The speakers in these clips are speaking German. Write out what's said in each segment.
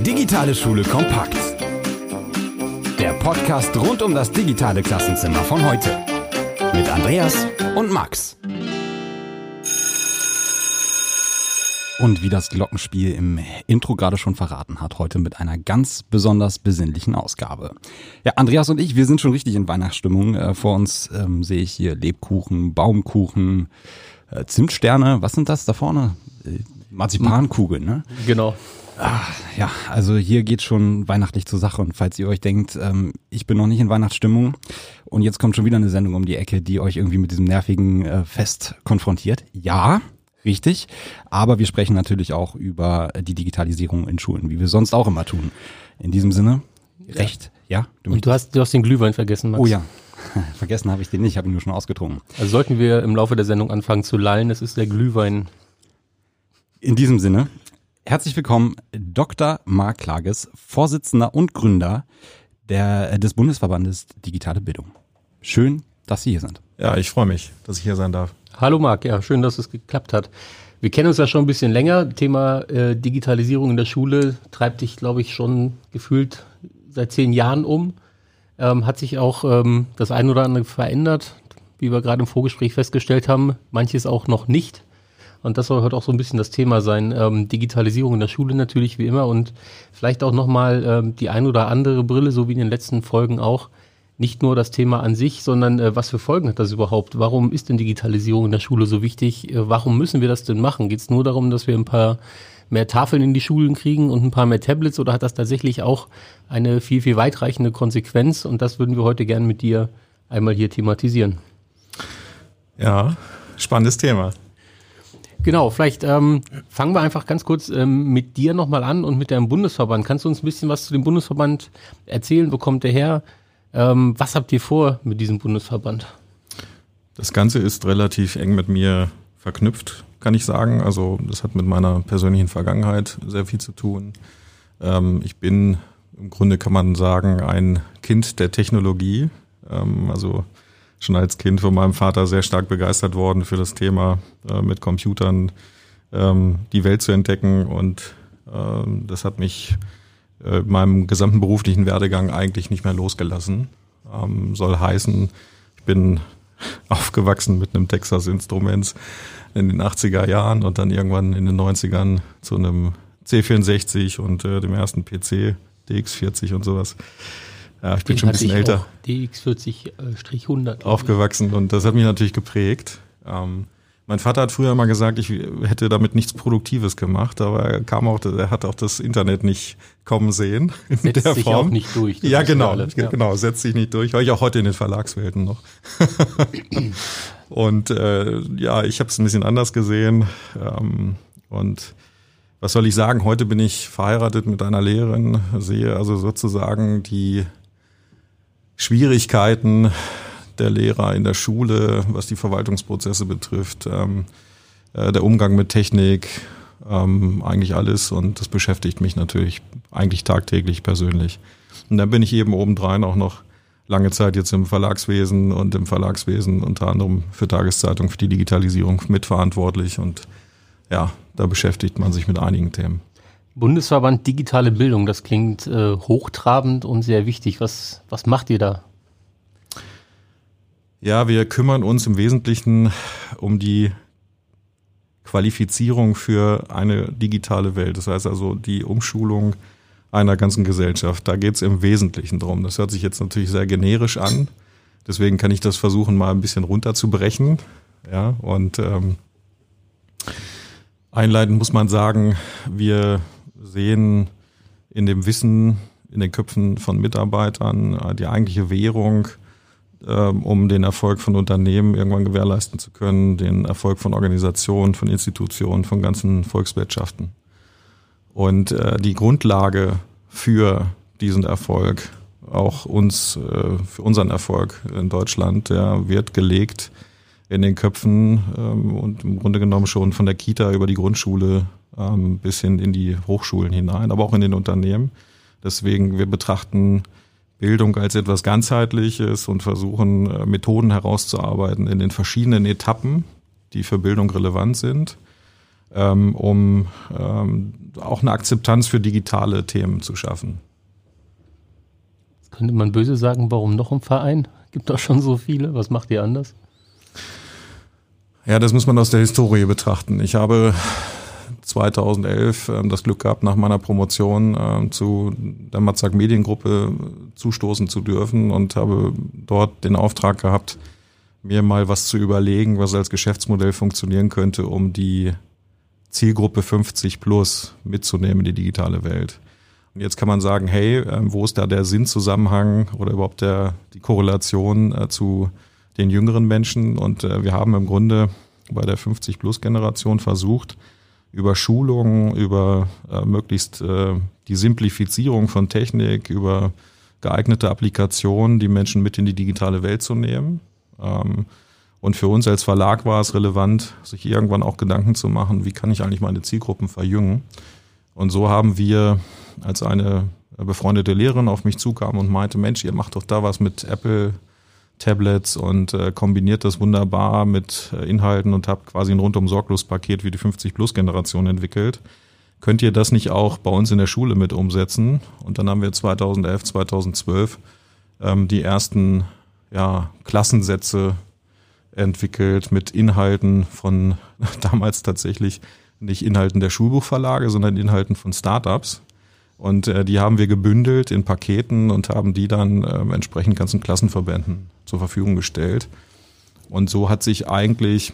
Digitale Schule kompakt. Der Podcast rund um das digitale Klassenzimmer von heute. Mit Andreas und Max. Und wie das Glockenspiel im Intro gerade schon verraten hat, heute mit einer ganz besonders besinnlichen Ausgabe. Ja, Andreas und ich, wir sind schon richtig in Weihnachtsstimmung. Äh, vor uns ähm, sehe ich hier Lebkuchen, Baumkuchen, äh, Zimtsterne. Was sind das da vorne? Äh, Marzipankugeln, ne? Genau. Ach, ja, also hier geht schon weihnachtlich zur Sache und falls ihr euch denkt, ähm, ich bin noch nicht in Weihnachtsstimmung und jetzt kommt schon wieder eine Sendung um die Ecke, die euch irgendwie mit diesem nervigen äh, Fest konfrontiert. Ja, richtig, aber wir sprechen natürlich auch über die Digitalisierung in Schulen, wie wir sonst auch immer tun. In diesem Sinne, recht, ja. Du und du hast, du hast den Glühwein vergessen, Max. Oh ja, vergessen habe ich den nicht, habe ihn nur schon ausgetrunken. Also sollten wir im Laufe der Sendung anfangen zu lallen, es ist der Glühwein. In diesem Sinne, Herzlich willkommen, Dr. Marc Klages, Vorsitzender und Gründer der, des Bundesverbandes Digitale Bildung. Schön, dass Sie hier sind. Ja, ich freue mich, dass ich hier sein darf. Hallo Marc, ja, schön, dass es geklappt hat. Wir kennen uns ja schon ein bisschen länger. Thema äh, Digitalisierung in der Schule treibt dich, glaube ich, schon gefühlt seit zehn Jahren um. Ähm, hat sich auch ähm, das ein oder andere verändert, wie wir gerade im Vorgespräch festgestellt haben. Manches auch noch nicht. Und das soll heute auch so ein bisschen das Thema sein. Ähm, Digitalisierung in der Schule natürlich wie immer und vielleicht auch nochmal ähm, die ein oder andere Brille, so wie in den letzten Folgen auch. Nicht nur das Thema an sich, sondern äh, was für Folgen hat das überhaupt? Warum ist denn Digitalisierung in der Schule so wichtig? Äh, warum müssen wir das denn machen? Geht es nur darum, dass wir ein paar mehr Tafeln in die Schulen kriegen und ein paar mehr Tablets oder hat das tatsächlich auch eine viel, viel weitreichende Konsequenz? Und das würden wir heute gerne mit dir einmal hier thematisieren. Ja, spannendes Thema. Genau, vielleicht ähm, fangen wir einfach ganz kurz ähm, mit dir nochmal an und mit deinem Bundesverband. Kannst du uns ein bisschen was zu dem Bundesverband erzählen? Wo kommt der her? Ähm, was habt ihr vor mit diesem Bundesverband? Das Ganze ist relativ eng mit mir verknüpft, kann ich sagen. Also das hat mit meiner persönlichen Vergangenheit sehr viel zu tun. Ähm, ich bin im Grunde kann man sagen ein Kind der Technologie. Ähm, also schon als Kind von meinem Vater sehr stark begeistert worden für das Thema äh, mit Computern ähm, die Welt zu entdecken und ähm, das hat mich äh, meinem gesamten beruflichen Werdegang eigentlich nicht mehr losgelassen. Ähm, soll heißen, ich bin aufgewachsen mit einem Texas Instruments in den 80er Jahren und dann irgendwann in den 90ern zu einem C64 und äh, dem ersten PC, DX40 und sowas. Ja, ich bin Den schon ein bisschen älter. DX40-100. Aufgewachsen und das hat mich natürlich geprägt. Ähm, mein Vater hat früher mal gesagt, ich hätte damit nichts Produktives gemacht, aber er kam auch, er hat auch das Internet nicht kommen sehen in setzt der sich Form. auch nicht durch. Ja, genau, ja. genau, setzt sich nicht durch. War ich auch heute in den Verlagswelten noch. und äh, ja, ich habe es ein bisschen anders gesehen. Ähm, und was soll ich sagen? Heute bin ich verheiratet mit einer Lehrerin, sehe also sozusagen die Schwierigkeiten der Lehrer in der Schule, was die Verwaltungsprozesse betrifft, ähm, äh, der Umgang mit Technik, ähm, eigentlich alles und das beschäftigt mich natürlich eigentlich tagtäglich persönlich. Und dann bin ich eben obendrein auch noch lange Zeit jetzt im Verlagswesen und im Verlagswesen unter anderem für Tageszeitung, für die Digitalisierung mitverantwortlich und ja, da beschäftigt man sich mit einigen Themen. Bundesverband Digitale Bildung, das klingt äh, hochtrabend und sehr wichtig. Was, was macht ihr da? Ja, wir kümmern uns im Wesentlichen um die Qualifizierung für eine digitale Welt. Das heißt also die Umschulung einer ganzen Gesellschaft. Da geht es im Wesentlichen drum. Das hört sich jetzt natürlich sehr generisch an. Deswegen kann ich das versuchen, mal ein bisschen runterzubrechen. Ja, und ähm, einleitend muss man sagen, wir sehen in dem Wissen, in den Köpfen von Mitarbeitern äh, die eigentliche Währung, um den Erfolg von Unternehmen irgendwann gewährleisten zu können, den Erfolg von Organisationen, von Institutionen, von ganzen Volkswirtschaften. Und äh, die Grundlage für diesen Erfolg, auch uns, äh, für unseren Erfolg in Deutschland, der wird gelegt in den Köpfen ähm, und im Grunde genommen schon von der Kita über die Grundschule ähm, bis hin in die Hochschulen hinein, aber auch in den Unternehmen. Deswegen, wir betrachten Bildung als etwas ganzheitliches und versuchen äh, Methoden herauszuarbeiten in den verschiedenen Etappen, die für Bildung relevant sind. ähm, um ähm, auch eine Akzeptanz für digitale Themen zu schaffen. könnte man böse sagen, warum noch ein Verein? Gibt doch schon so viele. Was macht ihr anders? Ja, das muss man aus der Historie betrachten. Ich habe 2011 äh, das Glück gehabt, nach meiner Promotion äh, zu der Matzak Mediengruppe zustoßen zu dürfen und habe dort den Auftrag gehabt, mir mal was zu überlegen, was als Geschäftsmodell funktionieren könnte, um die Zielgruppe 50 plus mitzunehmen in die digitale Welt. Und jetzt kann man sagen, hey, äh, wo ist da der Sinnzusammenhang oder überhaupt der, die Korrelation äh, zu den jüngeren Menschen? Und äh, wir haben im Grunde bei der 50 plus Generation versucht, über Schulungen, über äh, möglichst äh, die Simplifizierung von Technik, über geeignete Applikationen, die Menschen mit in die digitale Welt zu nehmen. Ähm, und für uns als Verlag war es relevant, sich irgendwann auch Gedanken zu machen, wie kann ich eigentlich meine Zielgruppen verjüngen. Und so haben wir, als eine befreundete Lehrerin auf mich zukam und meinte, Mensch, ihr macht doch da was mit Apple Tablets und äh, kombiniert das wunderbar mit äh, Inhalten und habt quasi ein rundum sorglos Paket wie die 50 Plus Generation entwickelt. Könnt ihr das nicht auch bei uns in der Schule mit umsetzen? Und dann haben wir 2011, 2012 ähm, die ersten ja, Klassensätze entwickelt mit Inhalten von damals tatsächlich nicht Inhalten der Schulbuchverlage, sondern Inhalten von Startups. Und äh, die haben wir gebündelt in Paketen und haben die dann äh, entsprechend ganzen Klassenverbänden zur Verfügung gestellt. Und so hat sich eigentlich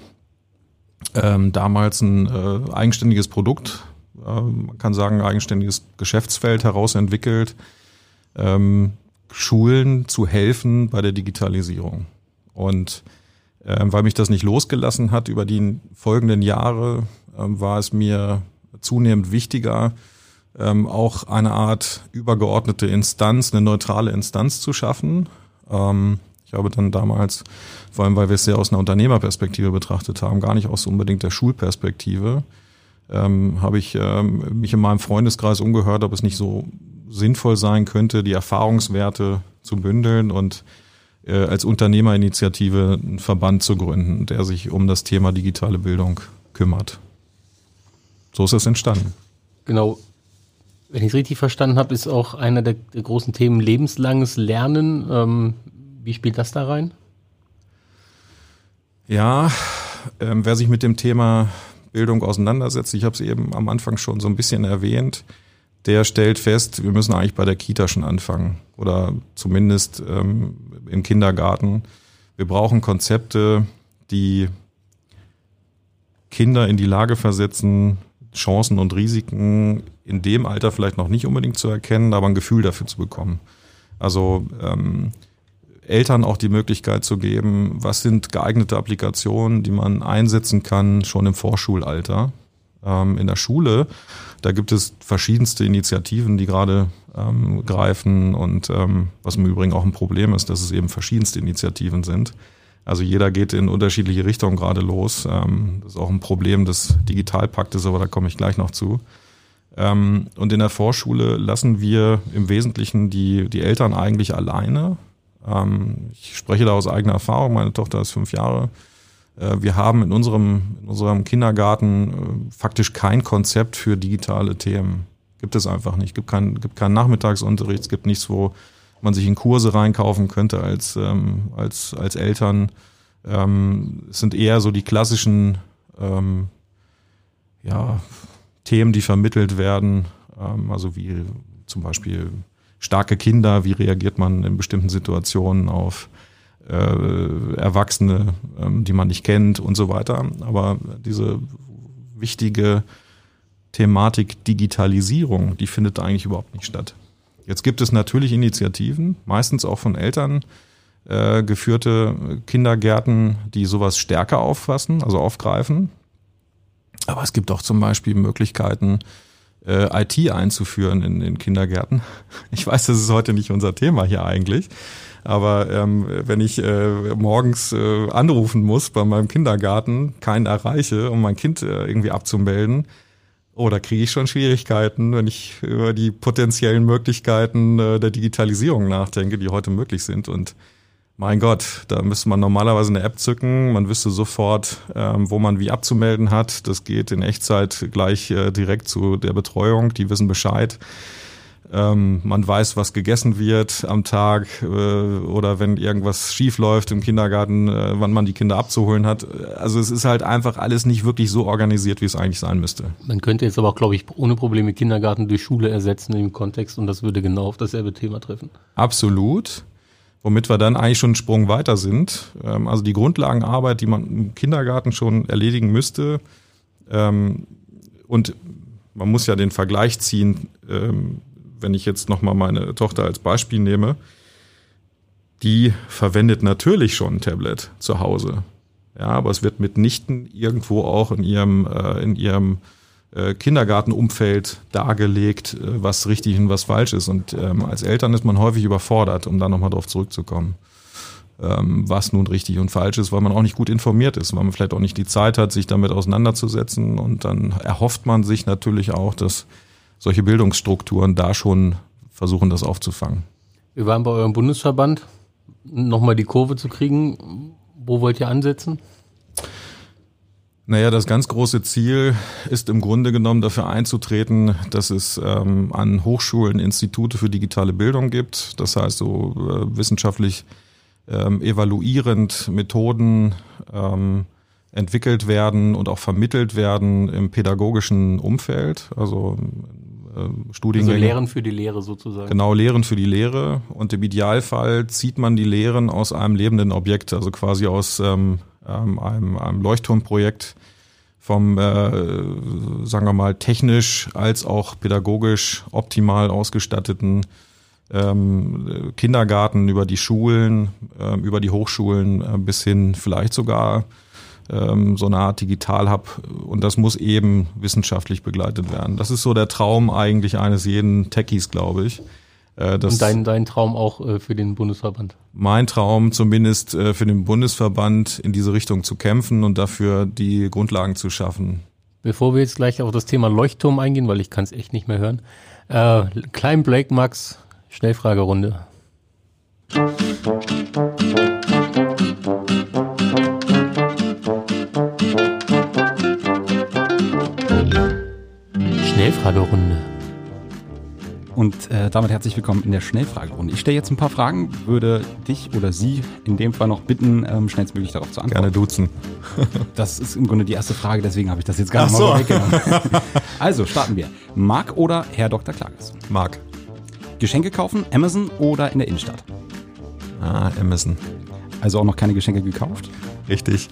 ähm, damals ein äh, eigenständiges Produkt, äh, man kann sagen, eigenständiges Geschäftsfeld herausentwickelt, ähm, Schulen zu helfen bei der Digitalisierung. Und äh, weil mich das nicht losgelassen hat über die folgenden Jahre, äh, war es mir zunehmend wichtiger, ähm, auch eine Art übergeordnete Instanz, eine neutrale Instanz zu schaffen. Ähm, ich habe dann damals, vor allem weil wir es sehr aus einer Unternehmerperspektive betrachtet haben, gar nicht aus unbedingt der Schulperspektive, ähm, habe ich ähm, mich in meinem Freundeskreis umgehört, ob es nicht so sinnvoll sein könnte, die Erfahrungswerte zu bündeln und äh, als Unternehmerinitiative einen Verband zu gründen, der sich um das Thema digitale Bildung kümmert. So ist es entstanden. Genau, wenn ich es richtig verstanden habe, ist auch einer der, der großen Themen lebenslanges Lernen. Ähm, wie spielt das da rein? Ja, ähm, wer sich mit dem Thema Bildung auseinandersetzt, ich habe es eben am Anfang schon so ein bisschen erwähnt, der stellt fest, wir müssen eigentlich bei der Kita schon anfangen oder zumindest ähm, im Kindergarten. Wir brauchen Konzepte, die Kinder in die Lage versetzen, Chancen und Risiken in dem Alter vielleicht noch nicht unbedingt zu erkennen, aber ein Gefühl dafür zu bekommen. Also ähm, Eltern auch die Möglichkeit zu geben, was sind geeignete Applikationen, die man einsetzen kann schon im Vorschulalter. Ähm, in der Schule, da gibt es verschiedenste Initiativen, die gerade ähm, greifen und ähm, was im Übrigen auch ein Problem ist, dass es eben verschiedenste Initiativen sind. Also jeder geht in unterschiedliche Richtungen gerade los. Ähm, das ist auch ein Problem des Digitalpaktes, aber da komme ich gleich noch zu. Ähm, und in der Vorschule lassen wir im Wesentlichen die, die Eltern eigentlich alleine. Ähm, ich spreche da aus eigener Erfahrung. Meine Tochter ist fünf Jahre. Äh, wir haben in unserem, in unserem Kindergarten äh, faktisch kein Konzept für digitale Themen. Gibt es einfach nicht. Gibt keinen gibt keinen Nachmittagsunterricht. Es gibt nichts, wo man sich in Kurse reinkaufen könnte als, ähm, als, als Eltern. Ähm, es sind eher so die klassischen ähm, ja, Themen, die vermittelt werden, ähm, also wie zum Beispiel starke Kinder, wie reagiert man in bestimmten Situationen auf äh, Erwachsene, ähm, die man nicht kennt und so weiter. Aber diese wichtige Thematik Digitalisierung, die findet eigentlich überhaupt nicht statt. Jetzt gibt es natürlich Initiativen, meistens auch von Eltern äh, geführte Kindergärten, die sowas stärker auffassen, also aufgreifen. Aber es gibt auch zum Beispiel Möglichkeiten, äh, IT einzuführen in den Kindergärten. Ich weiß, das ist heute nicht unser Thema hier eigentlich. Aber ähm, wenn ich äh, morgens äh, anrufen muss bei meinem Kindergarten, keinen erreiche, um mein Kind äh, irgendwie abzumelden, Oh, da kriege ich schon Schwierigkeiten, wenn ich über die potenziellen Möglichkeiten äh, der Digitalisierung nachdenke, die heute möglich sind. Und Mein Gott, da müsste man normalerweise eine App zücken. Man wüsste sofort, ähm, wo man wie abzumelden hat. Das geht in Echtzeit gleich äh, direkt zu der Betreuung. Die wissen Bescheid. Ähm, man weiß, was gegessen wird am Tag äh, oder wenn irgendwas schief läuft im Kindergarten, äh, wann man die Kinder abzuholen hat. Also es ist halt einfach alles nicht wirklich so organisiert, wie es eigentlich sein müsste. Man könnte jetzt aber auch, glaube ich, ohne Probleme Kindergarten durch Schule ersetzen im Kontext und das würde genau auf dasselbe Thema treffen. Absolut womit wir dann eigentlich schon einen Sprung weiter sind. Ähm, also die Grundlagenarbeit, die man im Kindergarten schon erledigen müsste. Ähm, und man muss ja den Vergleich ziehen, ähm, wenn ich jetzt nochmal meine Tochter als Beispiel nehme. Die verwendet natürlich schon ein Tablet zu Hause. Ja, aber es wird mitnichten irgendwo auch in ihrem, äh, in ihrem Kindergartenumfeld dargelegt, äh, was richtig und was falsch ist. Und ähm, als Eltern ist man häufig überfordert, um da nochmal drauf zurückzukommen, ähm, was nun richtig und falsch ist, weil man auch nicht gut informiert ist, weil man vielleicht auch nicht die Zeit hat, sich damit auseinanderzusetzen. Und dann erhofft man sich natürlich auch, dass solche Bildungsstrukturen da schon versuchen, das aufzufangen. Wir waren bei eurem Bundesverband, nochmal die Kurve zu kriegen. Wo wollt ihr ansetzen? Naja, das ganz große Ziel ist im Grunde genommen dafür einzutreten, dass es ähm, an Hochschulen Institute für digitale Bildung gibt. Das heißt, so äh, wissenschaftlich ähm, evaluierend Methoden ähm, entwickelt werden und auch vermittelt werden im pädagogischen Umfeld. Also äh, Studiengänge. Also Lehren für die Lehre sozusagen. Genau, Lehren für die Lehre. Und im Idealfall zieht man die Lehren aus einem lebenden Objekt, also quasi aus ähm, ähm, einem, einem Leuchtturmprojekt vom, äh, sagen wir mal, technisch als auch pädagogisch optimal ausgestatteten ähm, Kindergarten über die Schulen, äh, über die Hochschulen äh, bis hin vielleicht sogar ähm, so eine Art Digital-Hub. Und das muss eben wissenschaftlich begleitet werden. Das ist so der Traum eigentlich eines jeden Techies, glaube ich. Äh, Und dein, dein Traum auch äh, für den Bundesverband? Mein Traum zumindest äh, für den Bundesverband in diese Richtung zu kämpfen und dafür die Grundlagen zu schaffen. Bevor wir jetzt gleich auf das Thema Leuchtturm eingehen, weil ich kann es echt nicht mehr hören. Äh, Klein Blake Max, Schnellfragerunde. Schnellfragerunde. Und äh, damit herzlich willkommen in der Schnellfragerunde. Ich stelle jetzt ein paar Fragen, würde dich oder sie in dem Fall noch bitten, ähm, schnellstmöglich darauf zu antworten. Gerne duzen. das ist im Grunde die erste Frage, deswegen habe ich das jetzt gar nicht mal weggenommen. also starten wir. Marc oder Herr Dr. Klages? Marc. Geschenke kaufen, Amazon oder in der Innenstadt? Ah, Amazon. Also auch noch keine Geschenke gekauft? Richtig.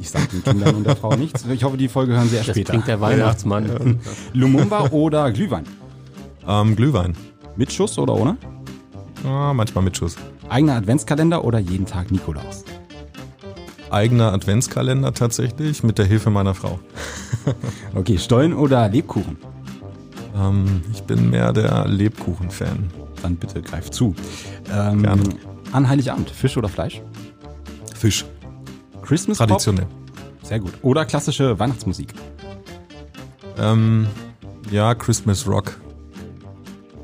Ich sage den Kindern und der Frau nichts. Ich hoffe, die Folge hören sie erst das später. Das der Weihnachtsmann. Ja. Lumumba oder Glühwein? Ähm, Glühwein. Mit Schuss oder ohne? Ja, manchmal mit Schuss. Eigener Adventskalender oder jeden Tag Nikolaus? Eigener Adventskalender tatsächlich, mit der Hilfe meiner Frau. okay, Stollen oder Lebkuchen? Ähm, ich bin mehr der Lebkuchen-Fan. Dann bitte greif zu. Ähm, Gerne. An Heiligabend, Fisch oder Fleisch? Fisch. Christmas Traditionell. Pop? Sehr gut. Oder klassische Weihnachtsmusik? Ähm, ja, Christmas Rock.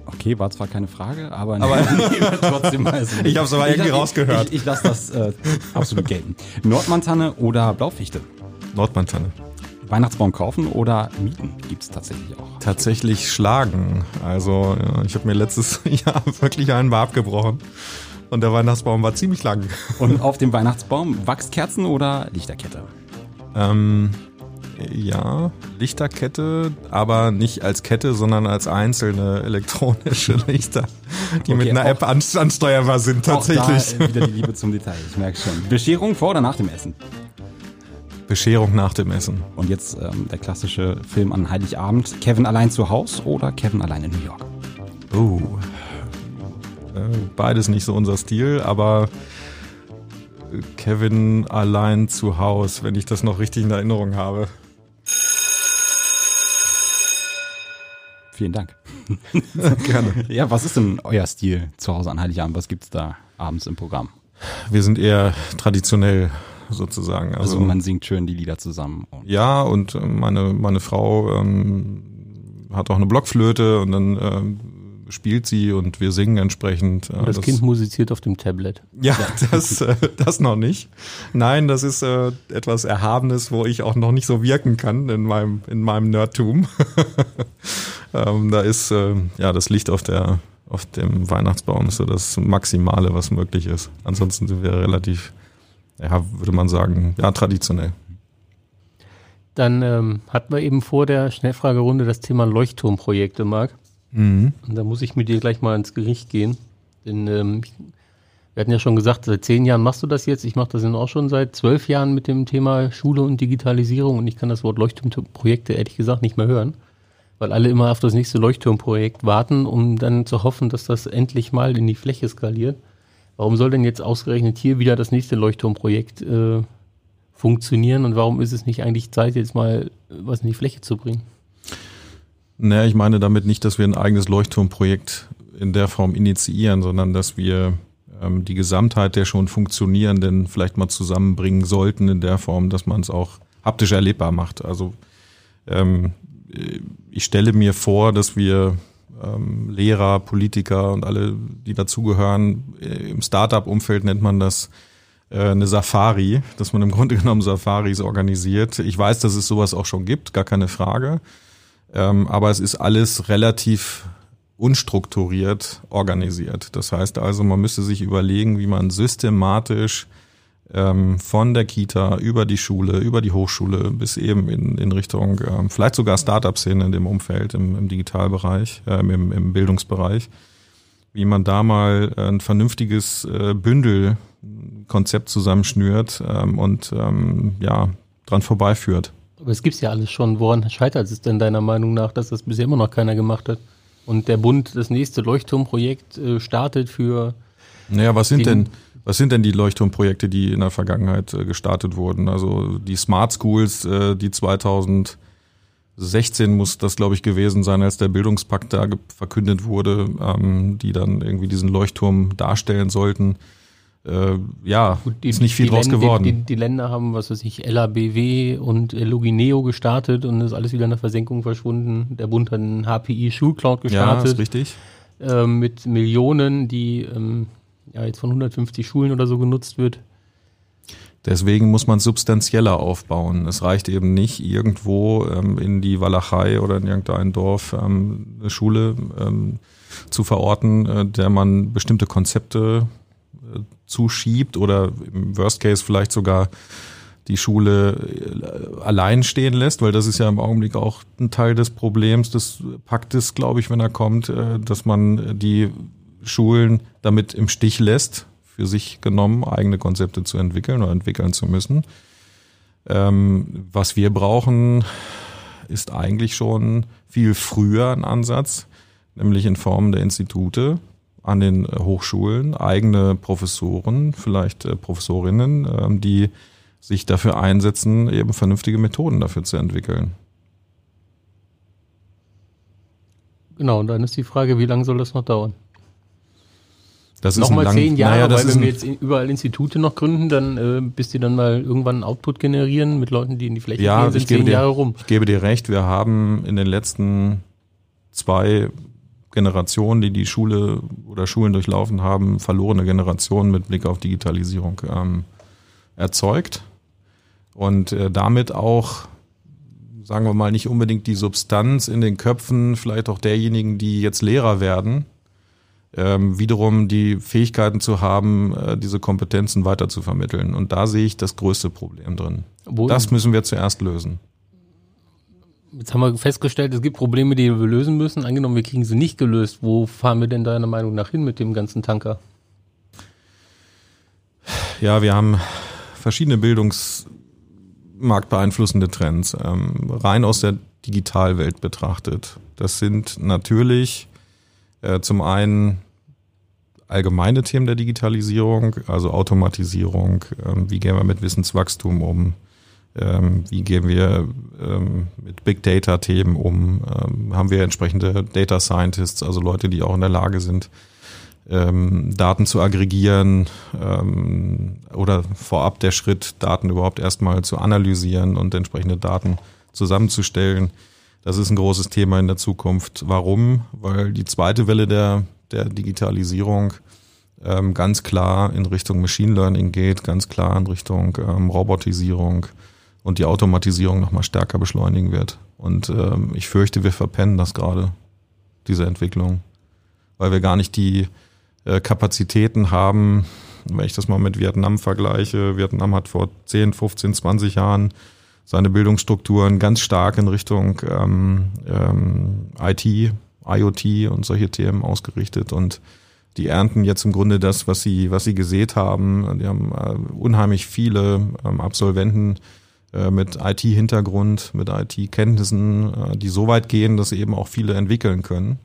Okay, war zwar keine Frage, aber, aber trotzdem mal so. Ich habe es aber irgendwie ich, rausgehört. Ich, ich, lasse das äh, absolut gelten. Nordmantanne oder Blaufichte? Nordmantanne. Weihnachtsbaum kaufen oder mieten gibt es tatsächlich auch? Tatsächlich schlagen. Also ich habe mir letztes Jahr wirklich einen Bar abgebrochen. Und der Weihnachtsbaum war ziemlich lang. Und auf dem Weihnachtsbaum Wachskerzen oder Lichterkette? Ähm, ja, Lichterkette, aber nicht als Kette, sondern als einzelne elektronische Lichter, die okay, mit einer App ansteuerbar sind tatsächlich. Auch da wieder die Liebe zum Detail, ich merke schon. Bescherung vor oder nach dem Essen? Bescherung nach dem Essen. Und jetzt ähm, der klassische Film an Heiligabend. Kevin allein zu Hause oder Kevin allein in New York? Oh. Beides nicht so unser Stil, aber Kevin allein zu Hause, wenn ich das noch richtig in Erinnerung habe. Vielen Dank. Gerne. Ja, was ist denn euer Stil zu Hause an Heiligabend? Was gibt's da abends im Programm? Wir sind eher traditionell sozusagen. Also, also man singt schön die Lieder zusammen. Und ja, und meine, meine Frau ähm, hat auch eine Blockflöte und dann ähm, spielt sie und wir singen entsprechend. Und das, das Kind musiziert auf dem Tablet. Ja, das, äh, das noch nicht. Nein, das ist äh, etwas Erhabenes, wo ich auch noch nicht so wirken kann in meinem, in meinem Nerdtum. ähm, da ist äh, ja das Licht auf der auf dem Weihnachtsbaum ist so das Maximale, was möglich ist. Ansonsten sind wir relativ, ja, würde man sagen, ja, traditionell. Dann ähm, hatten wir eben vor der Schnellfragerunde das Thema Leuchtturmprojekte, Marc. Mhm. Und da muss ich mit dir gleich mal ins Gericht gehen. Denn ähm, wir hatten ja schon gesagt, seit zehn Jahren machst du das jetzt. Ich mache das auch schon seit zwölf Jahren mit dem Thema Schule und Digitalisierung und ich kann das Wort Leuchtturmprojekte ehrlich gesagt nicht mehr hören weil alle immer auf das nächste Leuchtturmprojekt warten, um dann zu hoffen, dass das endlich mal in die Fläche skaliert. Warum soll denn jetzt ausgerechnet hier wieder das nächste Leuchtturmprojekt äh, funktionieren und warum ist es nicht eigentlich Zeit, jetzt mal was in die Fläche zu bringen? Naja, ich meine damit nicht, dass wir ein eigenes Leuchtturmprojekt in der Form initiieren, sondern dass wir ähm, die Gesamtheit der schon funktionierenden vielleicht mal zusammenbringen sollten in der Form, dass man es auch haptisch erlebbar macht. Also ähm, ich stelle mir vor, dass wir ähm, Lehrer, Politiker und alle, die dazugehören, äh, im Startup-Umfeld nennt man das äh, eine Safari, dass man im Grunde genommen Safaris organisiert. Ich weiß, dass es sowas auch schon gibt, gar keine Frage. Ähm, aber es ist alles relativ unstrukturiert organisiert. Das heißt also, man müsste sich überlegen, wie man systematisch ähm, von der Kita über die Schule, über die Hochschule bis eben in, in Richtung ähm, vielleicht sogar Startup-Szene in dem Umfeld, im, im Digitalbereich, ähm, im, im Bildungsbereich, wie man da mal ein vernünftiges äh, Bündelkonzept zusammenschnürt ähm, und ähm, ja, dran vorbeiführt. Aber es gibt's ja alles schon. Woran scheitert es denn deiner Meinung nach, dass das bisher immer noch keiner gemacht hat? Und der Bund das nächste Leuchtturmprojekt äh, startet für. Naja, was sind denn, was sind denn die Leuchtturmprojekte, die in der Vergangenheit äh, gestartet wurden? Also die Smart Schools, äh, die 2016 muss das, glaube ich, gewesen sein, als der Bildungspakt da verkündet wurde, ähm, die dann irgendwie diesen Leuchtturm darstellen sollten. Äh, ja, Gut, die, ist nicht viel draus Länder, geworden. Die, die, Länder haben, was weiß ich, LABW und Logineo gestartet und ist alles wieder in der Versenkung verschwunden. Der Bund hat einen HPI Schulcloud gestartet. Ja, ist richtig. Äh, mit Millionen, die ähm, ja jetzt von 150 Schulen oder so genutzt wird. Deswegen muss man substanzieller aufbauen. Es reicht eben nicht, irgendwo ähm, in die Walachei oder in irgendein Dorf ähm, eine Schule ähm, zu verorten, äh, der man bestimmte Konzepte zuschiebt oder im Worst Case vielleicht sogar die Schule äh, allein stehen lässt, weil das ist ja im Augenblick auch ein Teil des Problems des Paktes, glaube ich, wenn er kommt, äh, dass man die Schulen damit im Stich lässt, für sich genommen eigene Konzepte zu entwickeln oder entwickeln zu müssen. Ähm, was wir brauchen, ist eigentlich schon viel früher ein Ansatz, nämlich in Form der Institute an den Hochschulen, eigene Professoren, vielleicht äh, Professorinnen, äh, die sich dafür einsetzen, eben vernünftige Methoden dafür zu entwickeln. Genau, und dann ist die Frage, wie lange soll das noch dauern? Das Nochmal zehn Jahre, naja, weil wenn wir jetzt überall Institute noch gründen, dann äh, bis die dann mal irgendwann einen Output generieren mit Leuten, die in die Fläche ja, gehen, sind zehn dir, Jahre rum. Ich gebe dir recht, wir haben in den letzten zwei Generationen, die die Schule oder Schulen durchlaufen haben, verlorene Generationen mit Blick auf Digitalisierung ähm, erzeugt und äh, damit auch sagen wir mal nicht unbedingt die Substanz in den Köpfen vielleicht auch derjenigen, die jetzt Lehrer werden, ähm, wiederum die Fähigkeiten zu haben, äh, diese Kompetenzen weiter zu vermitteln. Und da sehe ich das größte Problem drin. Wo das müssen wir zuerst lösen. Jetzt haben wir festgestellt, es gibt Probleme, die wir lösen müssen. Angenommen, wir kriegen sie nicht gelöst. Wo fahren wir denn deiner Meinung nach hin mit dem ganzen Tanker? Ja, wir haben verschiedene bildungsmarktbeeinflussende Trends. Ähm, rein aus der Digitalwelt betrachtet. Das sind natürlich äh, zum einen allgemeine Themen der Digitalisierung, also Automatisierung, ähm, wie gehen wir mit Wissenswachstum um, ähm, wie gehen wir ähm, mit Big Data Themen um, ähm, haben wir entsprechende Data Scientists, also Leute, die auch in der Lage sind, ähm, Daten zu aggregieren ähm, oder vorab der Schritt, Daten überhaupt erstmal zu analysieren und entsprechende Daten zusammenzustellen. Das ist ein großes Thema in der Zukunft. Warum? Weil die zweite Welle der, der Digitalisierung ähm, ganz klar in Richtung Machine Learning geht, ganz klar in Richtung ähm, Robotisierung und die Automatisierung nochmal stärker beschleunigen wird. Und ähm, ich fürchte, wir verpennen das gerade, diese Entwicklung, weil wir gar nicht die äh, Kapazitäten haben, wenn ich das mal mit Vietnam vergleiche. Vietnam hat vor 10, 15, 20 Jahren seine Bildungsstrukturen ganz stark in Richtung ähm, ähm, IT, IoT und solche Themen ausgerichtet und die ernten jetzt im Grunde das, was sie, was sie gesät haben. Die haben äh, unheimlich viele ähm, Absolventen mit IT-Hintergrund, mit IT-Kenntnissen, äh, die so weit gehen, dass sie eben auch viele entwickeln können.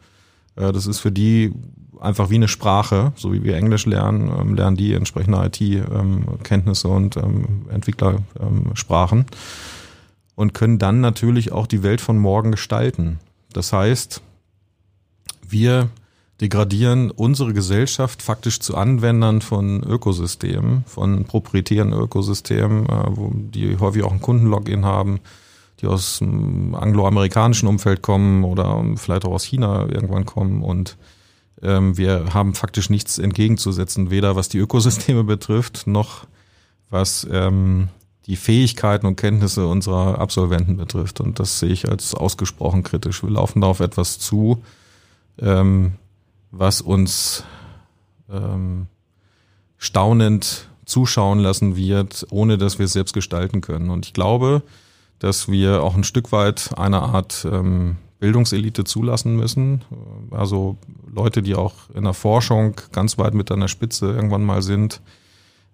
Äh, das ist für die einfach wie eine Sprache, so wie wir Englisch lernen, ähm, lernen die entsprechende IT-Kenntnisse und ähm, Entwicklersprachen und können dann natürlich auch die Welt von morgen gestalten. Das heißt, wir degradieren unsere Gesellschaft faktisch zu Anwendern von Ökosystemen, von proprietären Ökosystemen, äh, die häufig auch ein Kundenlogin haben, die aus dem angloamerikanischen Umfeld kommen oder vielleicht auch aus China irgendwann kommen und ähm, wir haben faktisch nichts entgegenzusetzen, weder was die Ökosysteme betrifft, noch was ähm, die Fähigkeiten und Kenntnisse unserer Absolventen betrifft. Und das sehe ich als ausgesprochen kritisch. Wir laufen da auf etwas zu, ähm, was uns ähm, staunend zuschauen lassen wird, ohne dass wir es selbst gestalten können. Und ich glaube, dass wir auch ein Stück weit eine Art ähm, Bildungselite zulassen müssen. Also Leute, die auch in der Forschung ganz weit mit an der Spitze irgendwann mal sind.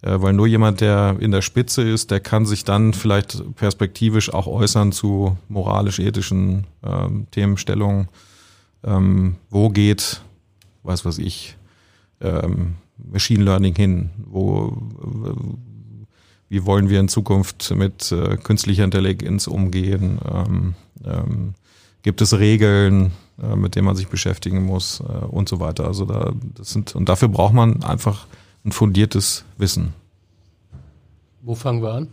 Äh, weil nur jemand, der in der Spitze ist, der kann sich dann vielleicht perspektivisch auch äußern zu moralisch-ethischen ähm, Themenstellungen. Ähm, wo geht, weiß was ich, ähm, Machine Learning hin? Wo, wie wollen wir in Zukunft mit äh, künstlicher Intelligenz umgehen? Ähm, ähm, gibt es Regeln, äh, mit denen man sich beschäftigen muss äh, und so weiter. Also da, das sind, und dafür braucht man einfach ein fundiertes Wissen. Wo fangen wir an?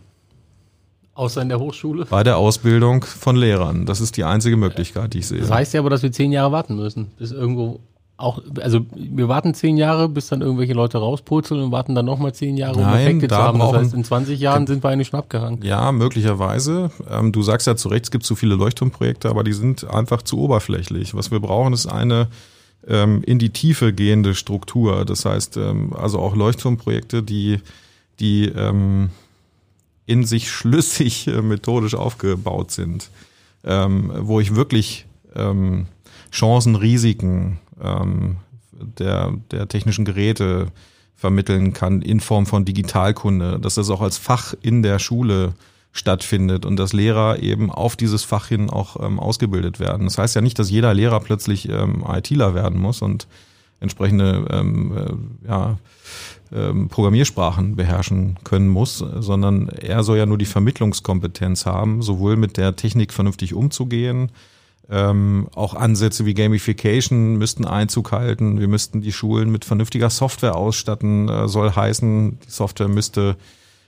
Außer in der Hochschule? Bei der Ausbildung von Lehrern. Das ist die einzige Möglichkeit, die ich sehe. Das heißt ja aber, dass wir zehn Jahre warten müssen, bis irgendwo auch, also wir warten zehn Jahre, bis dann irgendwelche Leute rauspurzeln und warten dann nochmal zehn Jahre, um Nein, Effekte zu da haben. Das heißt, in 20 Jahren sind wir eigentlich schon abgehangen. Ja, möglicherweise. Ähm, du sagst ja zu Recht, es gibt zu viele Leuchtturmprojekte, aber die sind einfach zu oberflächlich. Was wir brauchen, ist eine ähm, in die Tiefe gehende Struktur. Das heißt, ähm, also auch Leuchtturmprojekte, die, die in sich schlüssig äh, methodisch aufgebaut sind, wo ich wirklich Chancen, Risiken ähm, der, der technischen Geräte vermitteln kann in Form von Digitalkunde, dass das auch als Fach in der Schule stattfindet und dass Lehrer eben auf dieses Fach hin auch ähm, ausgebildet werden. Das heißt ja nicht, dass jeder Lehrer plötzlich ähm, ITler werden muss und entsprechende ähm, äh, ja, ähm, Programmiersprachen beherrschen können muss, sondern er soll ja nur die Vermittlungskompetenz haben, sowohl mit der Technik vernünftig umzugehen, ähm, auch Ansätze wie Gamification müssten Einzug halten. Wir müssten die Schulen mit vernünftiger Software ausstatten. Äh, soll heißen, die Software müsste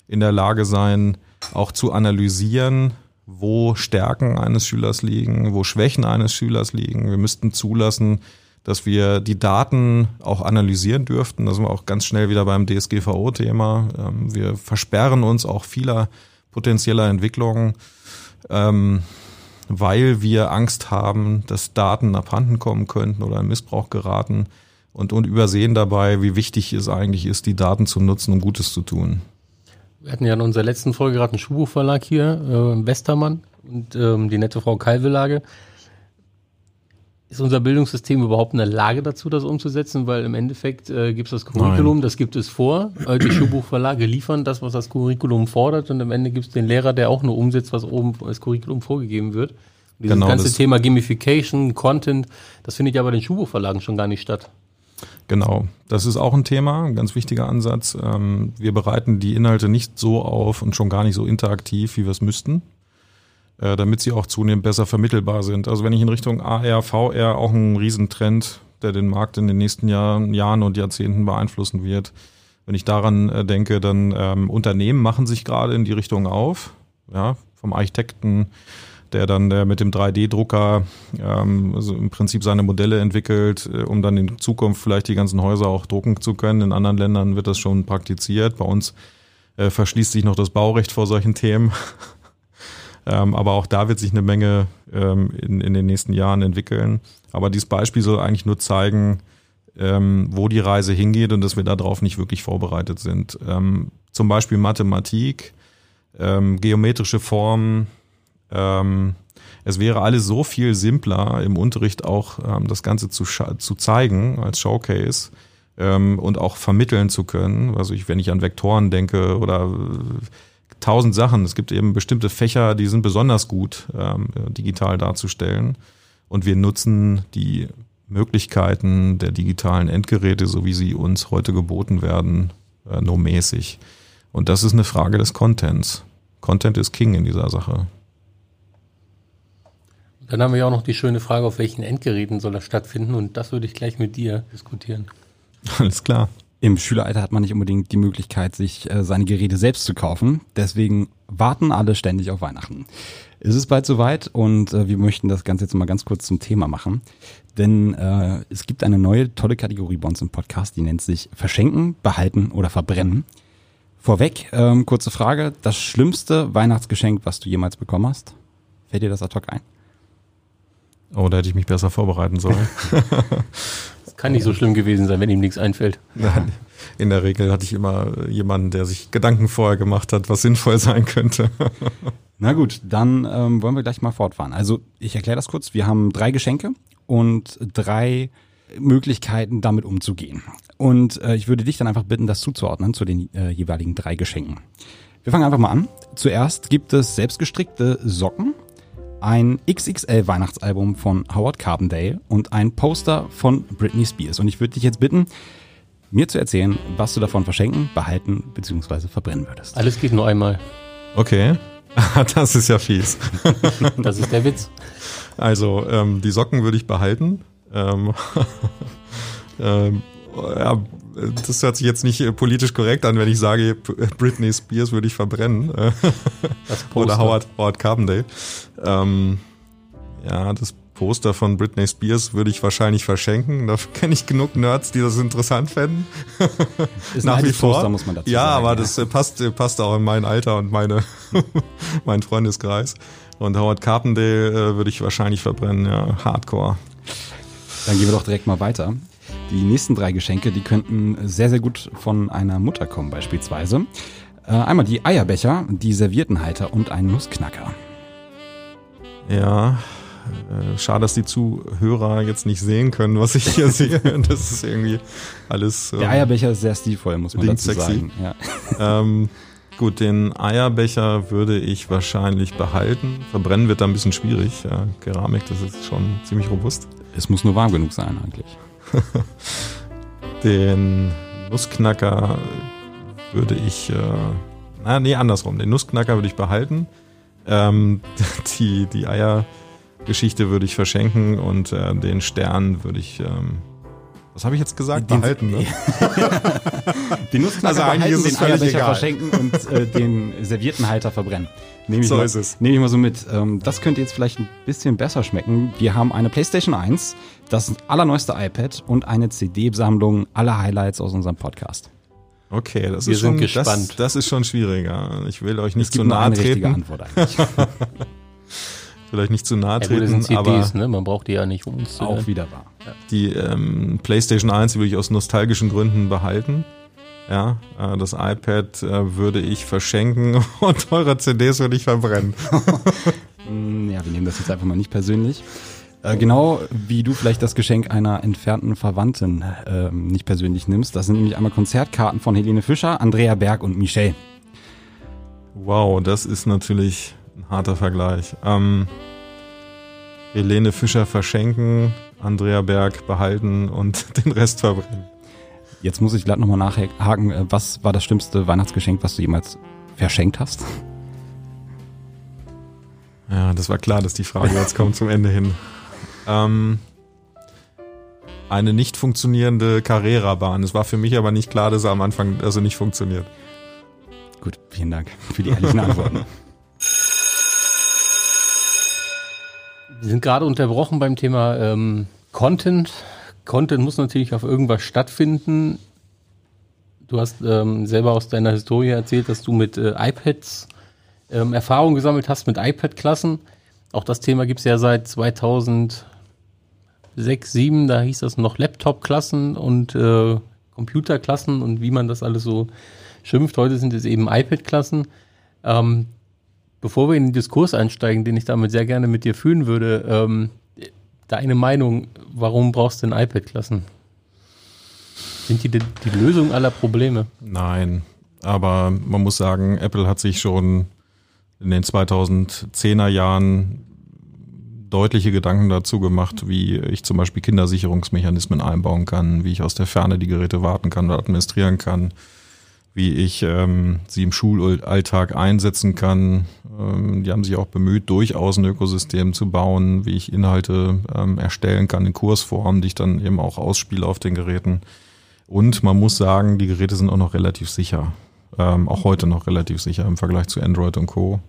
in der Lage sein, auch zu analysieren, wo Stärken eines Schülers liegen, wo Schwächen eines Schülers liegen. Wir müssten zulassen, dass wir die Daten auch analysieren dürften. Da sind wir auch ganz schnell wieder beim DSGVO-Thema. Ähm, wir versperren uns auch vieler potenzieller Entwicklungen. Ähm, weil wir Angst haben, dass Daten abhanden kommen könnten oder in Missbrauch geraten und, und übersehen dabei, wie wichtig es eigentlich ist, die Daten zu nutzen, um Gutes zu tun. Wir hatten ja in unserer letzten Folge gerade einen Schuhbuchverlag hier, äh, Westermann und ähm, die nette Frau Kalvelage. Ist unser Bildungssystem überhaupt in der Lage dazu, das umzusetzen? Weil im Endeffekt äh, gibt es das Curriculum, das gibt es vor. Äh, die Schulbuchverlage liefern das, was das Curriculum fordert und am Ende gibt es den Lehrer, der auch nur umsetzt, was oben als Curriculum vorgegeben wird. Und dieses Genau, ganze Thema Gamification, Content, das findet ja bei den Schulbuchverlagen schon gar nicht statt. Genau, das ist auch ein Thema, ein ganz wichtiger Ansatz. Ähm, Wir bereiten die Inhalte nicht so auf und schon gar nicht so interaktiv, wie wir es müssten, äh, damit sie auch zunehmend besser vermittelbar sind. Also wenn ich in Richtung AR, VR auch ein Riesentrend, der den Markt in den nächsten Jahren, Jahren und Jahrzehnten beeinflussen wird. Wenn ich daran äh, denke, dann ähm, Unternehmen machen sich gerade in die Richtung auf, ja, vom Architekten, der dann der mit dem 3D-Drucker ähm, also im Prinzip seine Modelle entwickelt, äh, um dann in Zukunft vielleicht die ganzen Häuser auch drucken zu können. In anderen Ländern wird das schon praktiziert. Bei uns äh, verschließt sich noch das Baurecht vor solchen Themen. Ähm, aber auch da wird sich eine Menge ähm, in, in den nächsten Jahren entwickeln. Aber dieses Beispiel soll eigentlich nur zeigen, ähm, wo die Reise hingeht und dass wir darauf nicht wirklich vorbereitet sind. Ähm, zum Beispiel Mathematik, ähm, geometrische Formen. Ähm, es wäre alles so viel simpler im Unterricht auch ähm, das Ganze zu, zu zeigen als Showcase ähm, und auch vermitteln zu können. Also ich, wenn ich an Vektoren denke oder äh, tausend Sachen. Es gibt eben bestimmte Fächer, die sind besonders gut ähm, digital darzustellen. Und wir nutzen die Möglichkeiten der digitalen Endgeräte, so wie sie uns heute geboten werden, äh, nur mäßig. Und das ist eine Frage des Contents. Content ist King in dieser Sache. Dann haben wir ja auch noch die schöne Frage, auf welchen Endgeräten soll das stattfinden? Und das würde ich gleich mit dir diskutieren. Alles klar. Im Schüleralter hat man nicht unbedingt die Möglichkeit, sich äh, seine Geräte selbst zu kaufen. Deswegen warten alle ständig auf Weihnachten. Es ist bald soweit und äh, wir möchten das Ganze jetzt mal ganz kurz zum Thema machen. Denn äh, es gibt eine neue tolle Kategorie bei uns im Podcast, die nennt sich Verschenken, Behalten oder Verbrennen. Vorweg, ähm, kurze Frage, das schlimmste Weihnachtsgeschenk, was du jemals bekommen hast? Fällt dir das ad hoc ein? Oh, da hätte ich mich besser vorbereiten sollen. das kann nicht so schlimm gewesen sein, wenn ihm nichts einfällt. Nein, in der Regel hatte ich immer jemanden, der sich Gedanken vorher gemacht hat, was sinnvoll sein könnte. Na gut, dann ähm, wollen wir gleich mal fortfahren. Also ich erkläre das kurz. Wir haben drei Geschenke und drei Möglichkeiten, damit umzugehen. Und äh, ich würde dich dann einfach bitten, das zuzuordnen zu den äh, jeweiligen drei Geschenken. Wir fangen einfach mal an. Zuerst gibt es selbstgestrickte Socken, ein XXL Weihnachtsalbum von Howard Carbondale und ein Poster von Britney Spears. Und ich würde dich jetzt bitten, mir zu erzählen, was du davon verschenken, behalten bzw. verbrennen würdest. Alles geht nur einmal. Okay. das ist ja fies. das ist der Witz. Also, ähm, die Socken würde ich behalten. Ähm, ähm, ja, das hört sich jetzt nicht äh, politisch korrekt an, wenn ich sage, Britney Spears würde ich verbrennen. Oder Howard, Howard Carbondale. Ähm, ja, das Poster von Britney Spears würde ich wahrscheinlich verschenken. Da kenne ich genug Nerds, die das interessant fänden. Ist Nach wie vor. Poster, muss man dazu ja, sagen. aber ja. das äh, passt, äh, passt auch in mein Alter und meine, mein Freundeskreis. Und Howard Carpendale äh, würde ich wahrscheinlich verbrennen, ja, Hardcore. Dann gehen wir doch direkt mal weiter. Die nächsten drei Geschenke, die könnten sehr, sehr gut von einer Mutter kommen beispielsweise. Äh, einmal die Eierbecher, die Serviertenhalter und ein Nussknacker. Ja, äh, schade, dass die Zuhörer jetzt nicht sehen können, was ich hier sehe. Das ist irgendwie alles. Der ähm, Eierbecher ist sehr stilvoll, muss man dazu sexy. sagen. Ja. Ähm, gut, den Eierbecher würde ich wahrscheinlich behalten. Verbrennen wird da ein bisschen schwierig. Ja, Keramik, das ist schon ziemlich robust. Es muss nur warm genug sein eigentlich. den Nussknacker würde ich, äh, na, nee, andersrum. Den Nussknacker würde ich behalten. Ähm, die, die Eiergeschichte würde ich verschenken und äh, den Stern würde ich, ähm, was habe ich jetzt gesagt? Den, behalten, ne? den Nussknacker also behalten, den Eierbecher egal. verschenken und äh, den Serviettenhalter verbrennen. Nehme ich, so mal, ist es. Nehme ich mal so mit. Ähm, das könnte jetzt vielleicht ein bisschen besser schmecken. Wir haben eine PlayStation 1, das allerneueste iPad und eine CD-Sammlung aller Highlights aus unserem Podcast. Okay, das Wir ist schon gespannt. Das, das, ist schon schwieriger. Ich will euch nicht zu nahe treten. Antwort eigentlich. Vielleicht nicht zu nahe treten, ja, gut, CDs, aber ne? man braucht die ja nicht um uns zu Auch wieder wahr. Die ähm, PlayStation 1 die will ich aus nostalgischen Gründen behalten. Ja, äh, das iPad äh, würde ich verschenken und eure CDs würde ich verbrennen. ja, wir nehmen das jetzt einfach mal nicht persönlich. Äh, genau wie du vielleicht das Geschenk einer entfernten Verwandten äh, nicht persönlich nimmst. Das sind nämlich einmal Konzertkarten von Helene Fischer, Andrea Berg und Michelle. Wow, das ist natürlich ein harter Vergleich. Ähm, Helene Fischer verschenken, Andrea Berg behalten und den Rest verbrennen. Jetzt muss ich glatt nochmal nachhaken. Äh, was war das schlimmste Weihnachtsgeschenk, was du jemals verschenkt hast? Ja, das war klar, dass die Frage jetzt kommt zum Ende hin. Ähm, eine nicht funktionierende Carrera-Bahn. Es war für mich aber nicht klar, dass er am Anfang also nicht funktioniert. Gut, vielen Dank für die ehrlichen Antworten. Wir sind gerade unterbrochen beim Thema ähm, Content. Content muss natürlich auf irgendwas stattfinden. Du hast ähm, selber aus deiner Historie erzählt, dass du mit äh, iPads ähm, Erfahrung gesammelt hast, mit iPad-Klassen. Auch das Thema gibt es ja seit 2006, 2007. Da hieß das noch Laptop-Klassen und äh, Computerklassen und wie man das alles so schimpft. Heute sind es eben iPad-Klassen. Ähm, bevor wir in den Diskurs einsteigen, den ich damit sehr gerne mit dir führen würde, ähm, deine Meinung, warum brauchst du denn iPad-Klassen? Sind die die, die Lösung aller Probleme? Nein, aber man muss sagen, Apple hat sich schon in den 2010er Jahren deutliche Gedanken dazu gemacht, wie ich zum Beispiel Kindersicherungsmechanismen einbauen kann, wie ich aus der Ferne die Geräte warten kann oder administrieren kann, wie ich ähm, sie im Schulalltag einsetzen kann. Ähm, die haben sich auch bemüht, durchaus ein Ökosystem zu bauen, wie ich Inhalte ähm, erstellen kann in Kursform, die ich dann eben auch ausspiele auf den Geräten. Und man muss sagen, die Geräte sind auch noch relativ sicher. Ähm, auch heute noch relativ sicher im Vergleich zu Android und Co.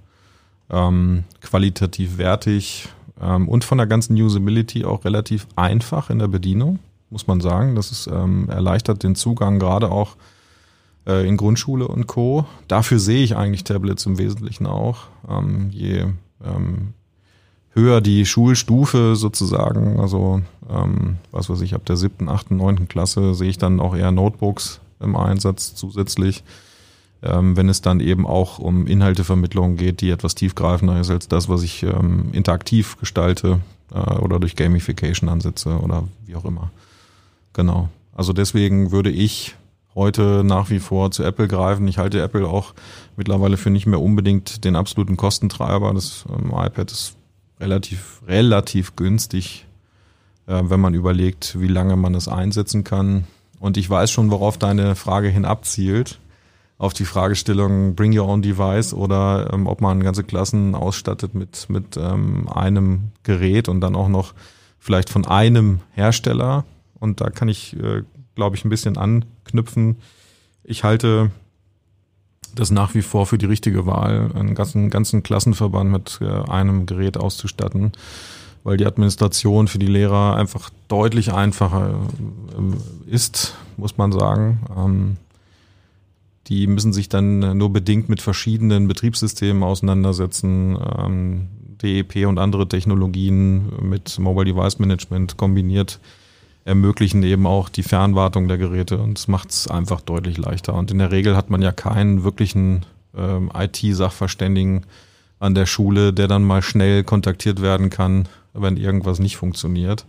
Ähm, qualitativ wertig ähm, und von der ganzen Usability auch relativ einfach in der Bedienung, muss man sagen. Das ist ähm, erleichtert den Zugang gerade auch äh, in Grundschule und Co. Dafür sehe ich eigentlich Tablets im Wesentlichen auch. Ähm, je ähm, höher die Schulstufe sozusagen, also ähm, was weiß ich, ab der siebten, achten, neunten Klasse sehe ich dann auch eher Notebooks im Einsatz zusätzlich. Ähm, wenn es dann eben auch um Inhaltevermittlung geht, die etwas tiefgreifender ist als das, was ich ähm, interaktiv gestalte äh, oder durch Gamification ansetze oder wie auch immer. Genau. Also deswegen würde ich heute nach wie vor zu Apple greifen. Ich halte Apple auch mittlerweile für nicht mehr unbedingt den absoluten Kostentreiber. Das ähm, iPad ist relativ, relativ günstig, äh, wenn man überlegt, wie lange man es einsetzen kann. Und ich weiß schon, worauf deine Frage hin abzielt. Auf die Fragestellung Bring Your Own Device oder ähm, ob man ganze Klassen ausstattet mit, mit ähm, einem Gerät und dann auch noch vielleicht von einem Hersteller. Und da kann ich äh, glaube ich, ein bisschen anknüpfen. Ich halte das nach wie vor für die richtige Wahl, einen ganzen, ganzen Klassenverband mit äh, einem Gerät auszustatten, weil die Administration für die Lehrer einfach deutlich einfacher äh, ist, muss man sagen. Ähm, die müssen sich dann nur bedingt mit verschiedenen Betriebssystemen auseinandersetzen, ähm, DEP und andere Technologien mit Mobile Device Management kombiniert ermöglichen eben auch die Fernwartung der Geräte und es macht es einfach deutlich leichter. Und in der Regel hat man ja keinen wirklichen ähm, IT-Sachverständigen an der Schule, der dann mal schnell kontaktiert werden kann, wenn irgendwas nicht funktioniert.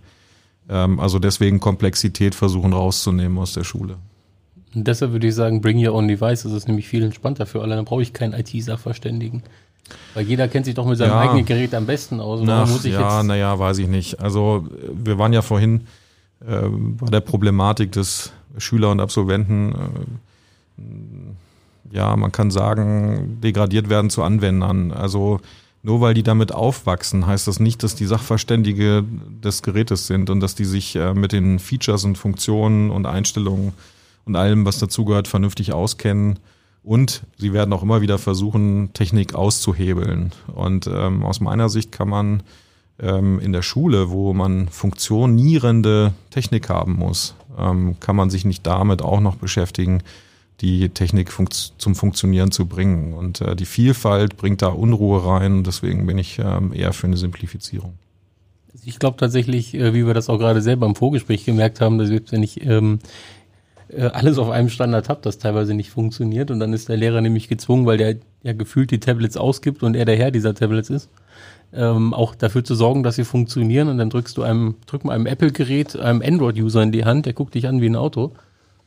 Ähm, also deswegen Komplexität versuchen rauszunehmen aus der Schule. Und deshalb würde ich sagen, bring your own device. Das ist nämlich viel entspannter für alle. Dann brauche ich keinen IT-Sachverständigen. Weil jeder kennt sich doch mit seinem ja. eigenen Gerät am besten aus. Ach, ja, naja, weiß ich nicht. Also wir waren ja vorhin äh, bei der Problematik des Schüler und Absolventen, äh, ja, man kann sagen, degradiert werden zu Anwendern. Also nur weil die damit aufwachsen, heißt das nicht, dass die Sachverständige des Gerätes sind und dass die sich äh, mit den Features und Funktionen und Einstellungen und allem, was dazugehört, vernünftig auskennen. Und sie werden auch immer wieder versuchen, Technik auszuhebeln. Und ähm, aus meiner Sicht kann man ähm, in der Schule, wo man funktionierende Technik haben muss, ähm, kann man sich nicht damit auch noch beschäftigen, die Technik funkt zum Funktionieren zu bringen. Und äh, die Vielfalt bringt da Unruhe rein. Deswegen bin ich ähm, eher für eine Simplifizierung. Ich glaube tatsächlich, äh, wie wir das auch gerade selber im Vorgespräch gemerkt haben, dass wenn ich ähm, äh, alles auf einem Standard habe, das teilweise nicht funktioniert und dann ist der Lehrer nämlich gezwungen, weil der ja gefühlt die Tablets ausgibt und er der Herr dieser Tablets ist, ähm, auch dafür zu sorgen, dass sie funktionieren. Und dann drückst du einem, drück mal einem Apple-Gerät, einem Android-User in die Hand, der guckt dich an wie ein Auto.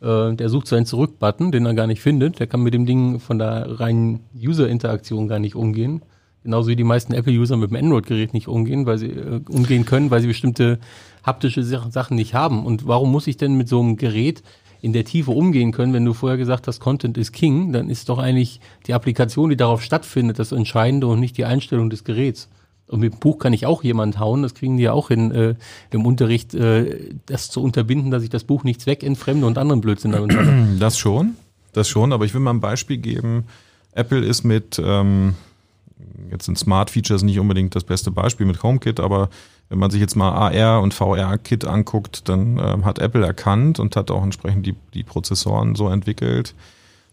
Äh, der sucht seinen Zurück-Button, den er gar nicht findet. Der kann mit dem Ding von der reinen User-Interaktion gar nicht umgehen. Genauso wie die meisten Apple-User mit dem Android-Gerät nicht umgehen, weil sie äh, umgehen können, weil sie bestimmte haptische Sachen nicht haben. Und warum muss ich denn mit so einem Gerät in der Tiefe umgehen können, wenn du vorher gesagt hast, Content ist King, dann ist doch eigentlich die Applikation, die darauf stattfindet, das Entscheidende und nicht die Einstellung des Geräts. Und mit dem Buch kann ich auch jemand hauen, das kriegen die ja auch hin, äh, im Unterricht, äh, das zu unterbinden, dass ich das Buch nicht zweckentfremde und anderen Blödsinn damit Das schon, das schon, aber ich will mal ein Beispiel geben. Apple ist mit ähm, jetzt sind Smart Features nicht unbedingt das beste Beispiel mit HomeKit, aber wenn man sich jetzt mal AR und VR-Kit anguckt, dann ähm, hat Apple erkannt und hat auch entsprechend die, die Prozessoren so entwickelt,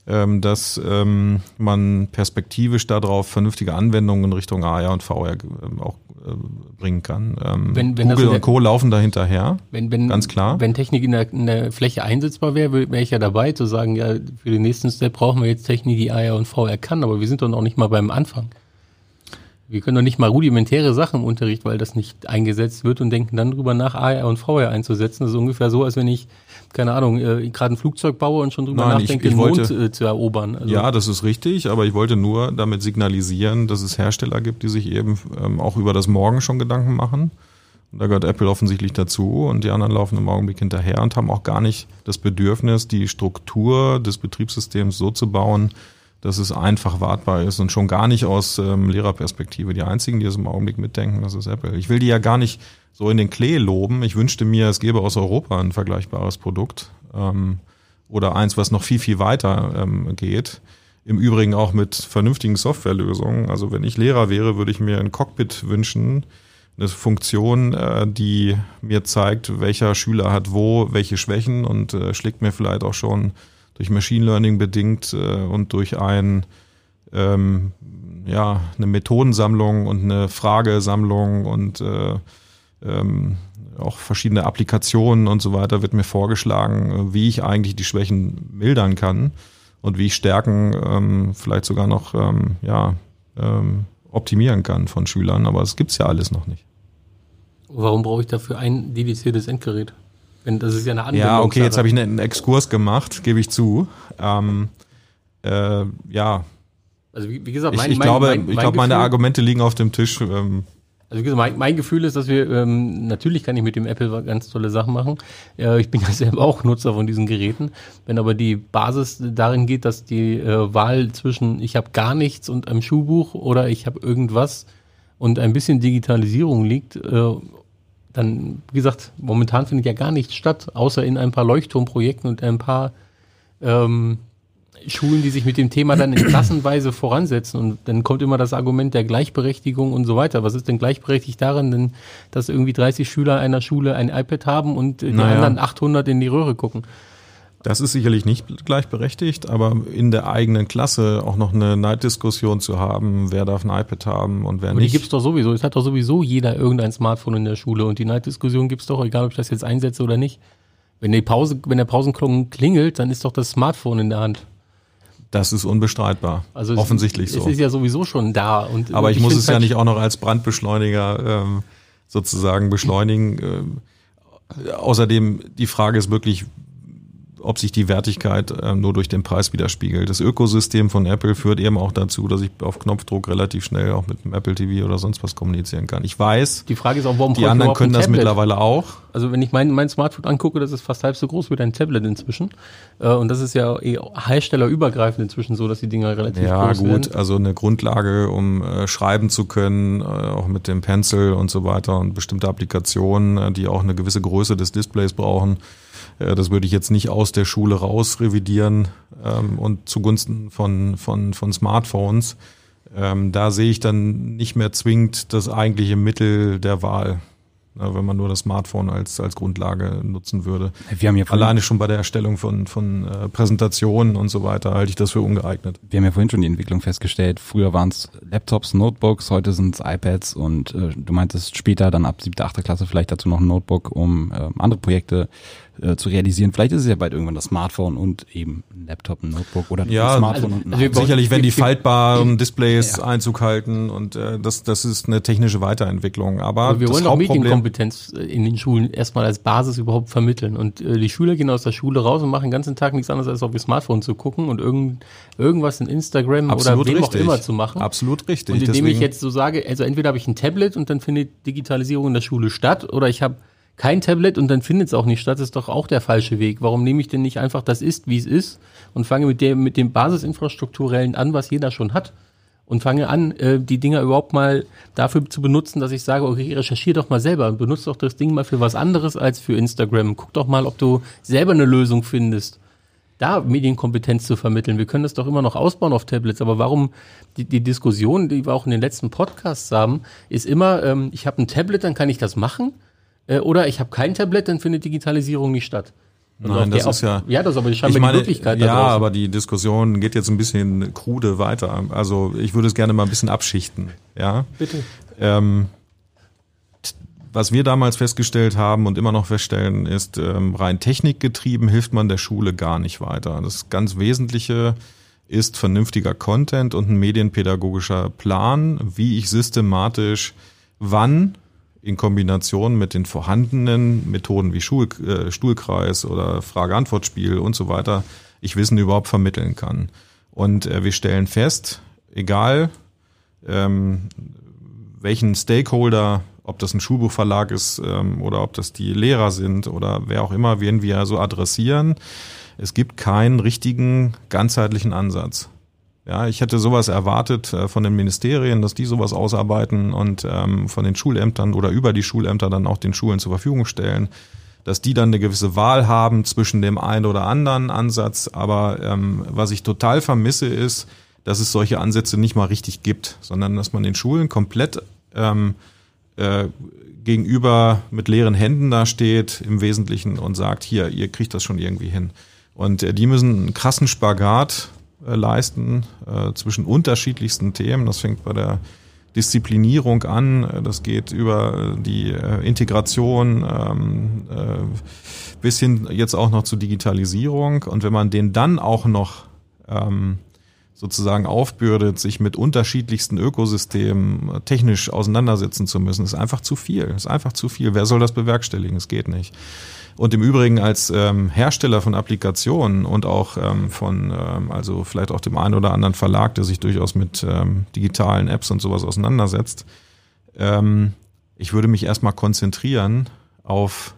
dass ähm, man perspektivisch darauf vernünftige Anwendungen in Richtung AR und VR ähm, auch äh, bringen kann. Ähm, Wenn- wenn Google in und Co. laufen da hinterher. Wenn, wenn, Ganz klar. Wenn Technik in der, in der Fläche einsetzbar wäre, wäre ich ja dabei zu sagen, ja, für den nächsten Step brauchen wir jetzt Technik, die AR und VR kann, aber wir sind doch noch nicht mal beim Anfang. Wir können doch nicht mal rudimentäre Sachen im Unterricht, weil das nicht eingesetzt wird und denken dann drüber nach, AR und VR einzusetzen. Das ist ungefähr so, als wenn ich, keine Ahnung, äh, gerade ein Flugzeug baue und schon drüber Nein, ich- nachdenke, ich den Mond wollte- äh, zu erobern. Also, Ja, das ist richtig, aber ich wollte nur damit signalisieren, dass es Hersteller gibt, die sich eben ähm, auch über das Morgen schon Gedanken machen. Und da gehört Apple offensichtlich dazu und die anderen laufen im Augenblick hinterher und haben auch gar nicht das Bedürfnis, die Struktur des Betriebssystems so zu bauen, dass es einfach wartbar ist und schon gar nicht aus ähm, Lehrerperspektive. Die einzigen, die es im Augenblick mitdenken, das ist Apple. Ich will die ja gar nicht so in den Klee loben. Ich wünschte mir, es gäbe aus Europa ein vergleichbares Produkt ähm, oder eins, was noch viel, viel weiter ähm, geht. Im Übrigen auch mit vernünftigen Softwarelösungen. Also wenn ich Lehrer wäre, würde ich mir ein Cockpit wünschen, eine Funktion, äh, die mir zeigt, welcher Schüler hat wo welche Schwächen und äh, schlägt mir vielleicht auch schon durch Machine Learning bedingt äh, und durch ein ähm, ja eine Methodensammlung und eine Fragesammlung und äh, ähm, auch verschiedene Applikationen und so weiter wird mir vorgeschlagen, äh, wie ich eigentlich die Schwächen mildern kann und wie ich Stärken ähm, vielleicht sogar noch ähm, ja, ähm, optimieren kann von Schülern. Aber das gibt's ja alles noch nicht. Warum brauche ich dafür ein dediziertes Endgerät? Wenn, das ist ja eine Anwendung. Ja, okay, jetzt habe ich einen Exkurs gemacht, gebe ich zu. Ähm, äh, ja, Also wie, wie gesagt, ich, mein, ich mein, glaube, mein, ich mein glaube, meine Gefühl- Argumente liegen auf dem Tisch. Ähm, Also wie gesagt, mein, mein Gefühl ist, dass wir, ähm, natürlich kann ich mit dem Apple ganz tolle Sachen machen. Äh, ich bin ja selber auch Nutzer von diesen Geräten. Wenn aber die Basis darin geht, dass die äh, Wahl zwischen ich habe gar nichts und einem Schuhbuch oder ich habe irgendwas und ein bisschen Digitalisierung liegt, äh, dann, wie gesagt, momentan findet ja gar nichts statt, außer in ein paar Leuchtturmprojekten und ein paar ähm, Schulen, die sich mit dem Thema dann in Klassenweise voransetzen. Und dann kommt immer das Argument der Gleichberechtigung und so weiter. Was ist denn gleichberechtigt daran, denn, dass irgendwie 30 Schüler einer Schule ein iPad haben und äh, die Naja. anderen 800 in die Röhre gucken? Das ist sicherlich nicht gleichberechtigt, aber in der eigenen Klasse auch noch eine Neiddiskussion zu haben, wer darf ein iPad haben und wer Aber die nicht. gibt's doch sowieso. Es hat doch sowieso jeder irgendein Smartphone in der Schule und die Neiddiskussion gibt's doch, egal ob ich das jetzt einsetze oder nicht. Wenn die Pause, wenn der Pausenklon klingelt, dann ist doch das Smartphone in der Hand. Das ist unbestreitbar. Also es- Offensichtlich es so. ist ja sowieso schon da. Und Aber ich, muss es ja halt nicht auch noch als Brandbeschleuniger ähm, sozusagen beschleunigen. Ähm, außerdem, die Frage ist wirklich, ob sich die Wertigkeit ähm, nur durch den Preis widerspiegelt. Das Ökosystem von Apple führt eben auch dazu, dass ich auf Knopfdruck relativ schnell auch mit dem Apple TV oder sonst was kommunizieren kann. Ich weiß, Die Frage ist auch, warum die anderen können das Tablet? mittlerweile auch. Also wenn ich mein, mein Smartphone angucke, das ist fast halb so groß wie dein Tablet inzwischen. Äh, und das ist ja eh herstellerübergreifend inzwischen so, dass die Dinger relativ Ja, groß gut, werden. also eine Grundlage, um äh, schreiben zu können, äh, auch mit dem Pencil und so weiter und bestimmte Applikationen, äh, die auch eine gewisse Größe des Displays brauchen. Äh, das würde ich jetzt nicht aus der Schule raus revidieren ähm, und zugunsten von, von, von Smartphones. Ähm, da sehe ich dann nicht mehr zwingend das eigentliche Mittel der Wahl, äh, wenn man nur das Smartphone als, als Grundlage nutzen würde. Wir haben ja Alleine schon bei der Erstellung von, von äh, Präsentationen und so weiter halte ich das für ungeeignet. wir haben ja vorhin schon die Entwicklung festgestellt. Früher waren es Laptops, Notebooks, heute sind es iPads und äh, du meintest später dann ab siebte, achte Klasse vielleicht dazu noch ein Notebook, um äh, andere Projekte äh, zu realisieren. Vielleicht ist es ja bald irgendwann das Smartphone und eben ein Laptop, ein Notebook oder Ja, ein Smartphone also- und ein also iPad. Sicherlich, wenn die faltbaren Displays Ja. Einzug halten und äh, das, das ist eine technische Weiterentwicklung. Aber, Aber wir das wollen auch Medienkompetenz äh, in den Schulen erstmal als Basis überhaupt vermitteln. Und äh, die Schüler gehen aus der Schule raus und machen den ganzen Tag nichts anderes, als auf ihr Smartphone zu gucken und irgend, irgendwas in Instagram absolut oder wem richtig. auch immer zu machen. Absolut richtig. Und indem Deswegen, ich jetzt so sage, also entweder habe ich ein Tablet und dann findet Digitalisierung in der Schule statt, oder ich habe kein Tablet und dann findet es auch nicht statt, ist doch auch der falsche Weg. Warum nehme ich denn nicht einfach das ist, wie es ist und fange mit dem, mit dem Basisinfrastrukturellen an, was jeder schon hat? Und fange an, äh, die Dinger überhaupt mal dafür zu benutzen, dass ich sage, okay, recherchiere doch mal selber und benutze doch das Ding mal für was anderes als für Instagram. Guck doch mal, ob du selber eine Lösung findest. da Medienkompetenz zu vermitteln. Wir können das doch immer noch ausbauen auf Tablets, aber warum die, die Diskussion, die wir auch in den letzten Podcasts haben, ist immer, ähm, ich habe ein Tablet, dann kann ich das machen, äh, oder ich habe kein Tablet, dann findet Digitalisierung nicht statt. Also Nein, das ist ja. Ja, das ist aber scheinbar ich meine, die Möglichkeit. Ja, aber die Diskussion geht jetzt ein bisschen krude weiter. Also ich würde es gerne mal ein bisschen abschichten. Ja. Bitte. Ähm, was wir damals festgestellt haben und immer noch feststellen, ist, ähm, rein technikgetrieben hilft man der Schule gar nicht weiter. Das ganz Wesentliche ist vernünftiger Content und ein medienpädagogischer Plan, wie ich systematisch wann in Kombination mit den vorhandenen Methoden wie Schul, äh, Stuhlkreis oder Frage-Antwort-Spiel und so weiter ich Wissen überhaupt vermitteln kann. Und äh, wir stellen fest, egal ähm, welchen Stakeholder, ob das ein Schulbuchverlag ist ähm, oder ob das die Lehrer sind oder wer auch immer, werden wir so adressieren. Es gibt keinen richtigen ganzheitlichen Ansatz. Ja, ich hätte sowas erwartet äh, von den Ministerien, dass die sowas ausarbeiten und ähm, von den Schulämtern oder über die Schulämter dann auch den Schulen zur Verfügung stellen, dass die dann eine gewisse Wahl haben zwischen dem einen oder anderen Ansatz. Aber ähm, was ich total vermisse ist, dass es solche Ansätze nicht mal richtig gibt, sondern dass man den Schulen komplett ähm, äh, gegenüber mit leeren Händen da steht im Wesentlichen und sagt, hier, ihr kriegt das schon irgendwie hin. Und äh, die müssen einen krassen Spagat äh, leisten äh, zwischen unterschiedlichsten Themen. Das fängt bei der Disziplinierung an, äh, das geht über die äh, Integration ähm, äh, bis hin jetzt auch noch zur Digitalisierung. Und wenn man den dann auch noch ähm, sozusagen aufbürdet, sich mit unterschiedlichsten Ökosystemen technisch auseinandersetzen zu müssen, ist einfach zu viel. Ist einfach zu viel. Wer soll das bewerkstelligen? Es geht nicht. Und im Übrigen als ähm, Hersteller von Applikationen und auch ähm, von, ähm, also vielleicht auch dem einen oder anderen Verlag, der sich durchaus mit ähm, digitalen Apps und sowas auseinandersetzt, ähm, ich würde mich erstmal konzentrieren auf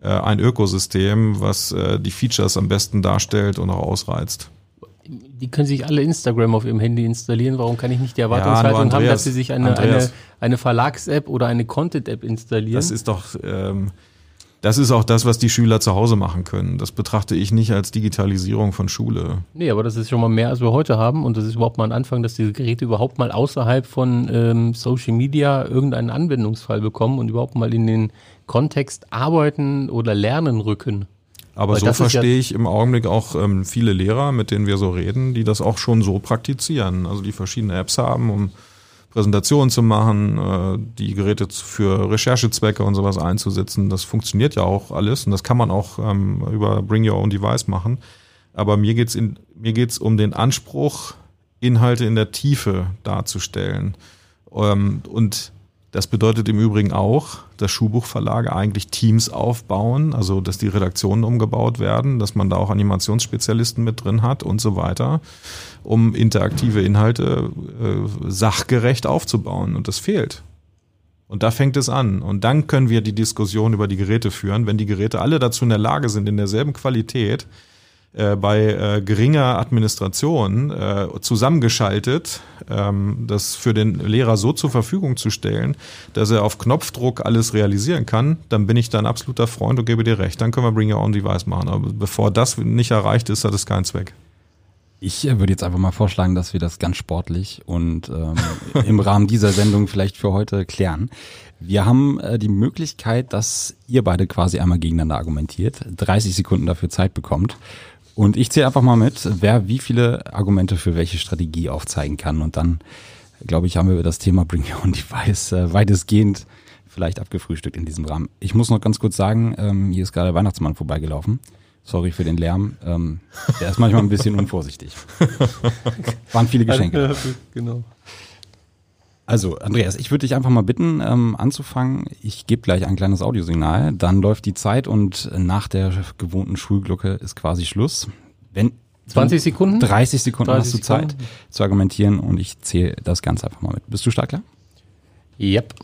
äh, ein Ökosystem, was äh, die Features am besten darstellt und auch ausreizt die können sich alle Instagram auf ihrem Handy installieren. Warum kann ich nicht die Erwartungshaltung ja, Andreas, haben, dass sie sich eine, eine, eine Verlags-App oder eine Content-App installieren? Das ist doch, ähm, das ist auch das, was die Schüler zu Hause machen können. Das betrachte ich nicht als Digitalisierung von Schule. Nee, aber das ist schon mal mehr, als wir heute haben. Und das ist überhaupt mal ein Anfang, dass diese Geräte überhaupt mal außerhalb von ähm, Social Media irgendeinen Anwendungsfall bekommen und überhaupt mal in den Kontext arbeiten oder lernen rücken. Aber Weil so verstehe ja ich im Augenblick auch ähm, viele Lehrer, mit denen wir so reden, die das auch schon so praktizieren. Also die verschiedene Apps haben, um Präsentationen zu machen, äh, die Geräte für Recherchezwecke und sowas einzusetzen. Das funktioniert ja auch alles und das kann man auch ähm, über Bring Your Own Device machen. Aber mir geht's in, mir geht's um den Anspruch, Inhalte in der Tiefe darzustellen. Ähm, und das bedeutet im Übrigen auch, dass Schulbuchverlage eigentlich Teams aufbauen, also dass die Redaktionen umgebaut werden, dass man da auch Animationsspezialisten mit drin hat und so weiter, um interaktive Inhalte äh, sachgerecht aufzubauen. Und das fehlt. Und da fängt es an. Und dann können wir die Diskussion über die Geräte führen, wenn die Geräte alle dazu in der Lage sind, in derselben Qualität äh, bei äh, geringer Administration äh, zusammengeschaltet, ähm, das für den Lehrer so zur Verfügung zu stellen, dass er auf Knopfdruck alles realisieren kann, dann bin ich da ein absoluter Freund und gebe dir recht. Dann können wir Bring Your Own Device machen. Aber bevor das nicht erreicht ist, hat es keinen Zweck. Ich äh, würde jetzt einfach mal vorschlagen, dass wir das ganz sportlich und ähm, im Rahmen dieser Sendung vielleicht für heute klären. Wir haben äh, die Möglichkeit, dass ihr beide quasi einmal gegeneinander argumentiert, 30 Sekunden dafür Zeit bekommt und ich zähle einfach mal mit, wer wie viele Argumente für welche Strategie aufzeigen kann. Und dann, glaube ich, haben wir das Thema Bring Your Own Device äh, weitestgehend vielleicht abgefrühstückt in diesem Rahmen. Ich muss noch ganz kurz sagen, ähm, hier ist gerade der Weihnachtsmann vorbeigelaufen. Sorry für den Lärm. Ähm, der ist manchmal ein bisschen unvorsichtig. Waren viele Geschenke. Genau. Also, Andreas, ich würde dich einfach mal bitten, ähm, anzufangen. Ich gebe gleich ein kleines Audiosignal, dann läuft die Zeit und nach der gewohnten Schulglocke ist quasi Schluss. Wenn 20 Sekunden? 30 Sekunden 30 hast du Zeit Sekunden. zu argumentieren und ich zähle das Ganze einfach mal mit. Bist du stark klar? Yep.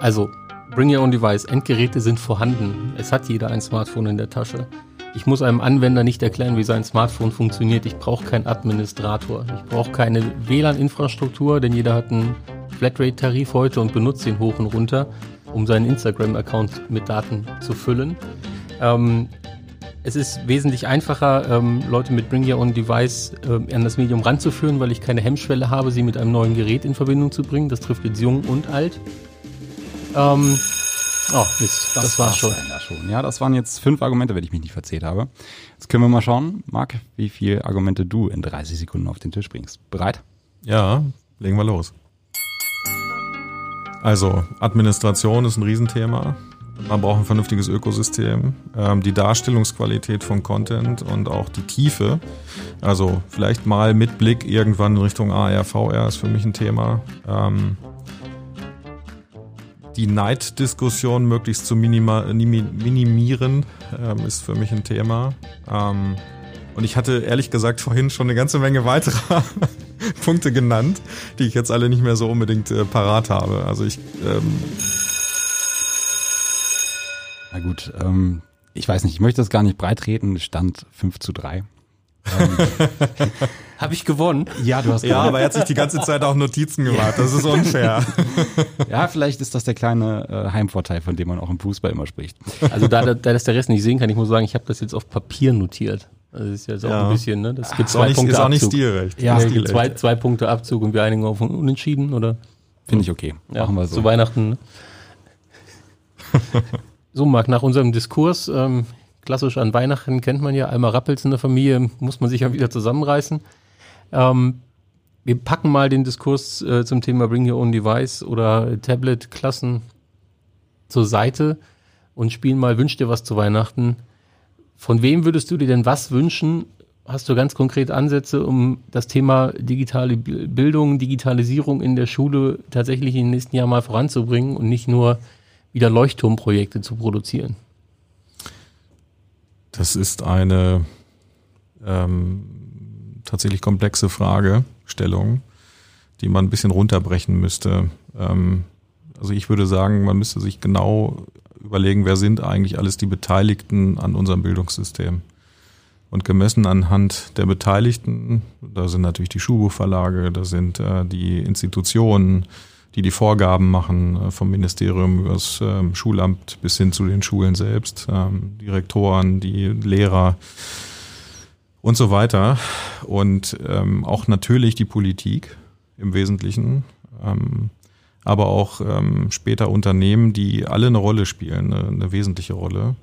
Also, bring your own device. Endgeräte sind vorhanden. Es hat jeder ein Smartphone in der Tasche. Ich muss einem Anwender nicht erklären, wie sein Smartphone funktioniert. Ich brauche keinen Administrator. Ich brauche keine WLAN-Infrastruktur, denn jeder hat einen Flatrate-Tarif heute und benutzt ihn hoch und runter, um seinen Instagram-Account mit Daten zu füllen. Ähm, es ist wesentlich einfacher, ähm, Leute mit Bring Your Own Device äh, an das Medium ranzuführen, weil ich keine Hemmschwelle habe, sie mit einem neuen Gerät in Verbindung zu bringen. Das trifft jetzt jung und alt. Ähm, oh, Mist, das, das war's schon. schon. Ja, das waren jetzt fünf Argumente, wenn ich mich nicht verzählt habe. Jetzt können wir mal schauen, Marc, wie viele Argumente du in 30 Sekunden auf den Tisch bringst. Bereit? Ja, legen wir los. Also, Administration ist ein Riesenthema. Man braucht ein vernünftiges Ökosystem, ähm, die Darstellungsqualität von Content und auch die Tiefe. Also vielleicht mal mit Blick irgendwann in Richtung AR, VR ist für mich ein Thema. Die Neiddiskussion möglichst zu minimieren ähm, ist für mich ein Thema. Ähm, und ich hatte ehrlich gesagt vorhin schon eine ganze Menge weiterer Punkte genannt, die ich jetzt alle nicht mehr so unbedingt äh, parat habe. Also ich ähm, na gut, ähm, ich weiß nicht, ich möchte das gar nicht breitreden, stand 5 zu 3. Ähm, Habe ich gewonnen? Ja, du hast gewonnen. Ja, aber er hat sich die ganze Zeit auch Notizen gemacht. Das ist unfair. ja, vielleicht ist das der kleine äh, Heimvorteil, von dem man auch im Fußball immer spricht. Also da, da, da das der Rest nicht sehen kann, ich muss sagen, ich habe das jetzt auf Papier notiert. Also das ist jetzt auch ja. ein bisschen, ne? Das gibt zwei nicht, Punkte ist auch nicht Abzug. stilrecht. Ja, es gibt zwei, zwei Punkte Abzug und wir einigen auf Unentschieden, oder? Finde ich okay. Ja, Machen wir so. Zu Weihnachten. Ne? So, Marc, nach unserem Diskurs, ähm, klassisch an Weihnachten kennt man ja, einmal rappelt in der Familie, muss man sich ja wieder zusammenreißen. Ähm, wir packen mal den Diskurs äh, zum Thema Bring Your Own Device oder Tablet-Klassen zur Seite und spielen mal Wünsch dir was zu Weihnachten. Von wem würdest du dir denn was wünschen? Hast du ganz konkrete Ansätze, um das Thema digitale Bildung, Digitalisierung in der Schule tatsächlich im nächsten Jahr mal voranzubringen und nicht nur wieder Leuchtturmprojekte zu produzieren? Das ist eine ähm, tatsächlich komplexe Fragestellung, die man ein bisschen runterbrechen müsste. Ähm, also ich würde sagen, man müsste sich genau überlegen, wer sind eigentlich alles die Beteiligten an unserem Bildungssystem. Und gemessen anhand der Beteiligten, da sind natürlich die Schulbuchverlage, da sind äh, die Institutionen, die die Vorgaben machen äh, vom Ministerium über das ähm, Schulamt bis hin zu den Schulen selbst, ähm, die Rektoren, die Lehrer und so weiter. Und ähm, auch natürlich die Politik im Wesentlichen, ähm, aber auch ähm, später Unternehmen, die alle eine Rolle spielen, eine, eine wesentliche Rolle.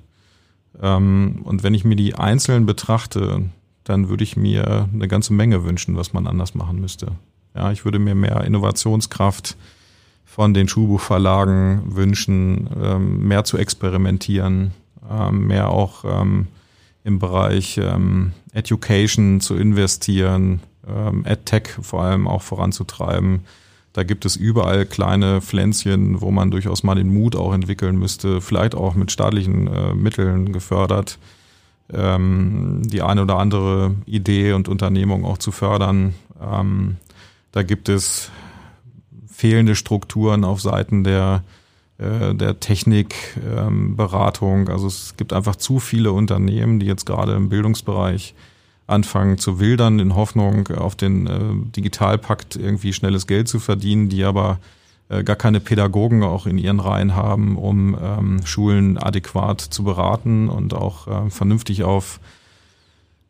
Ähm, und wenn ich mir die Einzelnen betrachte, dann würde ich mir eine ganze Menge wünschen, was man anders machen müsste. Ja, ich würde mir mehr Innovationskraft von den Schulbuchverlagen wünschen, ähm, mehr zu experimentieren, ähm, mehr auch ähm, im Bereich ähm, Education zu investieren, ähm, EdTech vor allem auch voranzutreiben. Da gibt es überall kleine Pflänzchen, wo man durchaus mal den Mut auch entwickeln müsste, vielleicht auch mit staatlichen äh, Mitteln gefördert, ähm, die eine oder andere Idee und Unternehmung auch zu fördern. Ähm, da gibt es fehlende Strukturen auf Seiten der, äh, der Technikberatung. Ähm, also es gibt einfach zu viele Unternehmen, die jetzt gerade im Bildungsbereich anfangen zu wildern in Hoffnung auf den äh, Digitalpakt irgendwie schnelles Geld zu verdienen, die aber äh, gar keine Pädagogen auch in ihren Reihen haben, um ähm, Schulen adäquat zu beraten und auch äh, vernünftig auf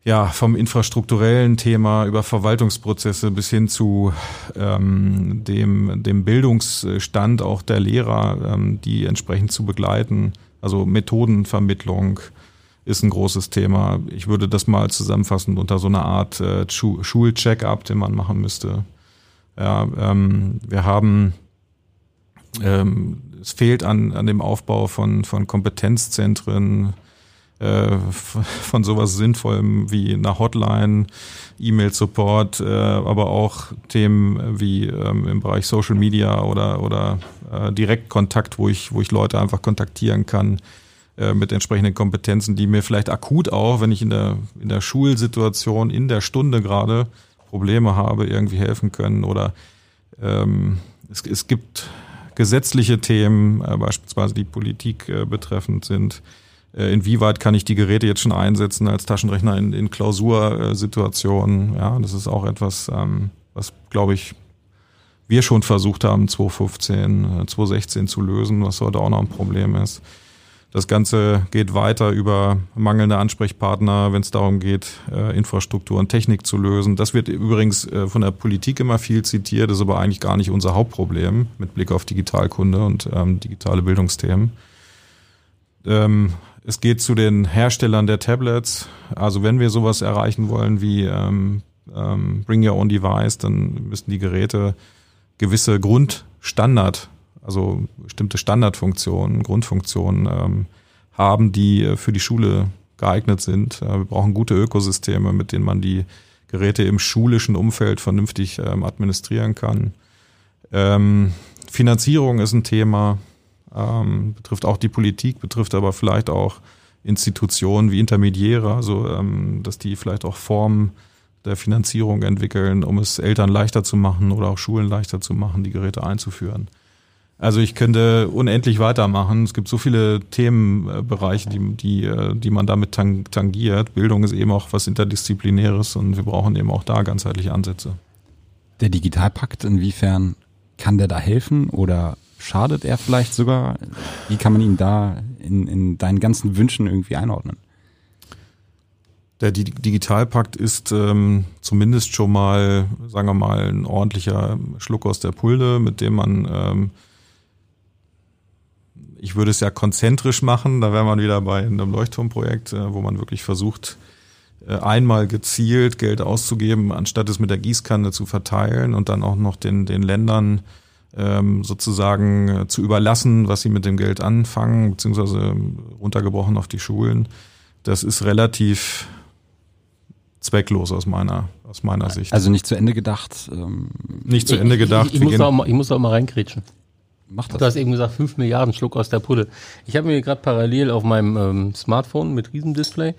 ja, vom infrastrukturellen Thema über Verwaltungsprozesse bis hin zu ähm, dem, dem Bildungsstand auch der Lehrer, ähm, die entsprechend zu begleiten. Also Methodenvermittlung ist ein großes Thema. Ich würde das mal zusammenfassen unter so einer Art äh, Schulcheck-up, den man machen müsste. Ja, ähm, wir haben ähm, es fehlt an, an dem Aufbau von, von Kompetenzzentren, äh, von sowas Sinnvollem wie einer Hotline, E-Mail-Support, äh, aber auch Themen wie ähm, im Bereich Social Media oder, oder äh, Direktkontakt, wo ich, wo ich Leute einfach kontaktieren kann äh, mit entsprechenden Kompetenzen, die mir vielleicht akut auch, wenn ich in der, in der Schulsituation, in der Stunde gerade Probleme habe, irgendwie helfen können oder ähm, es, es gibt gesetzliche Themen, äh, beispielsweise die Politik äh, betreffend sind, inwieweit kann ich die Geräte jetzt schon einsetzen als Taschenrechner in, in Klausursituationen. Ja, das ist auch etwas, ähm, was, glaube ich, wir schon versucht haben, 2015, 2016 äh, zu lösen, was heute auch noch ein Problem ist. Das Ganze geht weiter über mangelnde Ansprechpartner, wenn es darum geht, äh, Infrastruktur und Technik zu lösen. Das wird übrigens äh, von der Politik immer viel zitiert, ist aber eigentlich gar nicht unser Hauptproblem mit Blick auf Digitalkunde und ähm, digitale Bildungsthemen. Ähm, es geht zu den Herstellern der Tablets. Also wenn wir sowas erreichen wollen wie ähm, ähm, Bring Your Own Device, dann müssen die Geräte gewisse Grundstandard also bestimmte Standardfunktionen, Grundfunktionen ähm, haben, die äh, für die Schule geeignet sind. Äh, wir brauchen gute Ökosysteme, mit denen man die Geräte im schulischen Umfeld vernünftig ähm, administrieren kann. Ähm, Finanzierung ist ein Thema, ähm, betrifft auch die Politik, betrifft aber vielleicht auch Institutionen wie Intermediäre, also ähm, dass die vielleicht auch Formen der Finanzierung entwickeln, um es Eltern leichter zu machen oder auch Schulen leichter zu machen, die Geräte einzuführen. Also ich könnte unendlich weitermachen. Es gibt so viele Themenbereiche, die, die, äh, die man damit tangiert. Bildung ist eben auch was Interdisziplinäres und wir brauchen eben auch da ganzheitliche Ansätze. Der Digitalpakt, inwiefern kann der da helfen oder schadet er vielleicht sogar? Wie kann man ihn da in, in deinen ganzen Wünschen irgendwie einordnen? Der Digitalpakt ist ähm, zumindest schon mal, sagen wir mal, ein ordentlicher Schluck aus der Pulde, mit dem man ähm, ich würde es ja konzentrisch machen, da wäre man wieder bei einem Leuchtturmprojekt, äh, wo man wirklich versucht, äh, einmal gezielt Geld auszugeben, anstatt es mit der Gießkanne zu verteilen und dann auch noch den, den Ländern ähm, sozusagen äh, zu überlassen, was sie mit dem Geld anfangen, beziehungsweise ähm, runtergebrochen auf die Schulen. Das ist relativ zwecklos aus meiner, aus meiner Sicht. Also nicht zu Ende gedacht. Ähm, nicht zu Ende gedacht. Ich, ich, ich muss, auch mal, ich muss auch mal reingrätschen. Mach das. Du hast eben gesagt, 5 Milliarden Schluck aus der Pulle. Ich habe mir gerade parallel auf meinem ähm, Smartphone mit Riesendisplay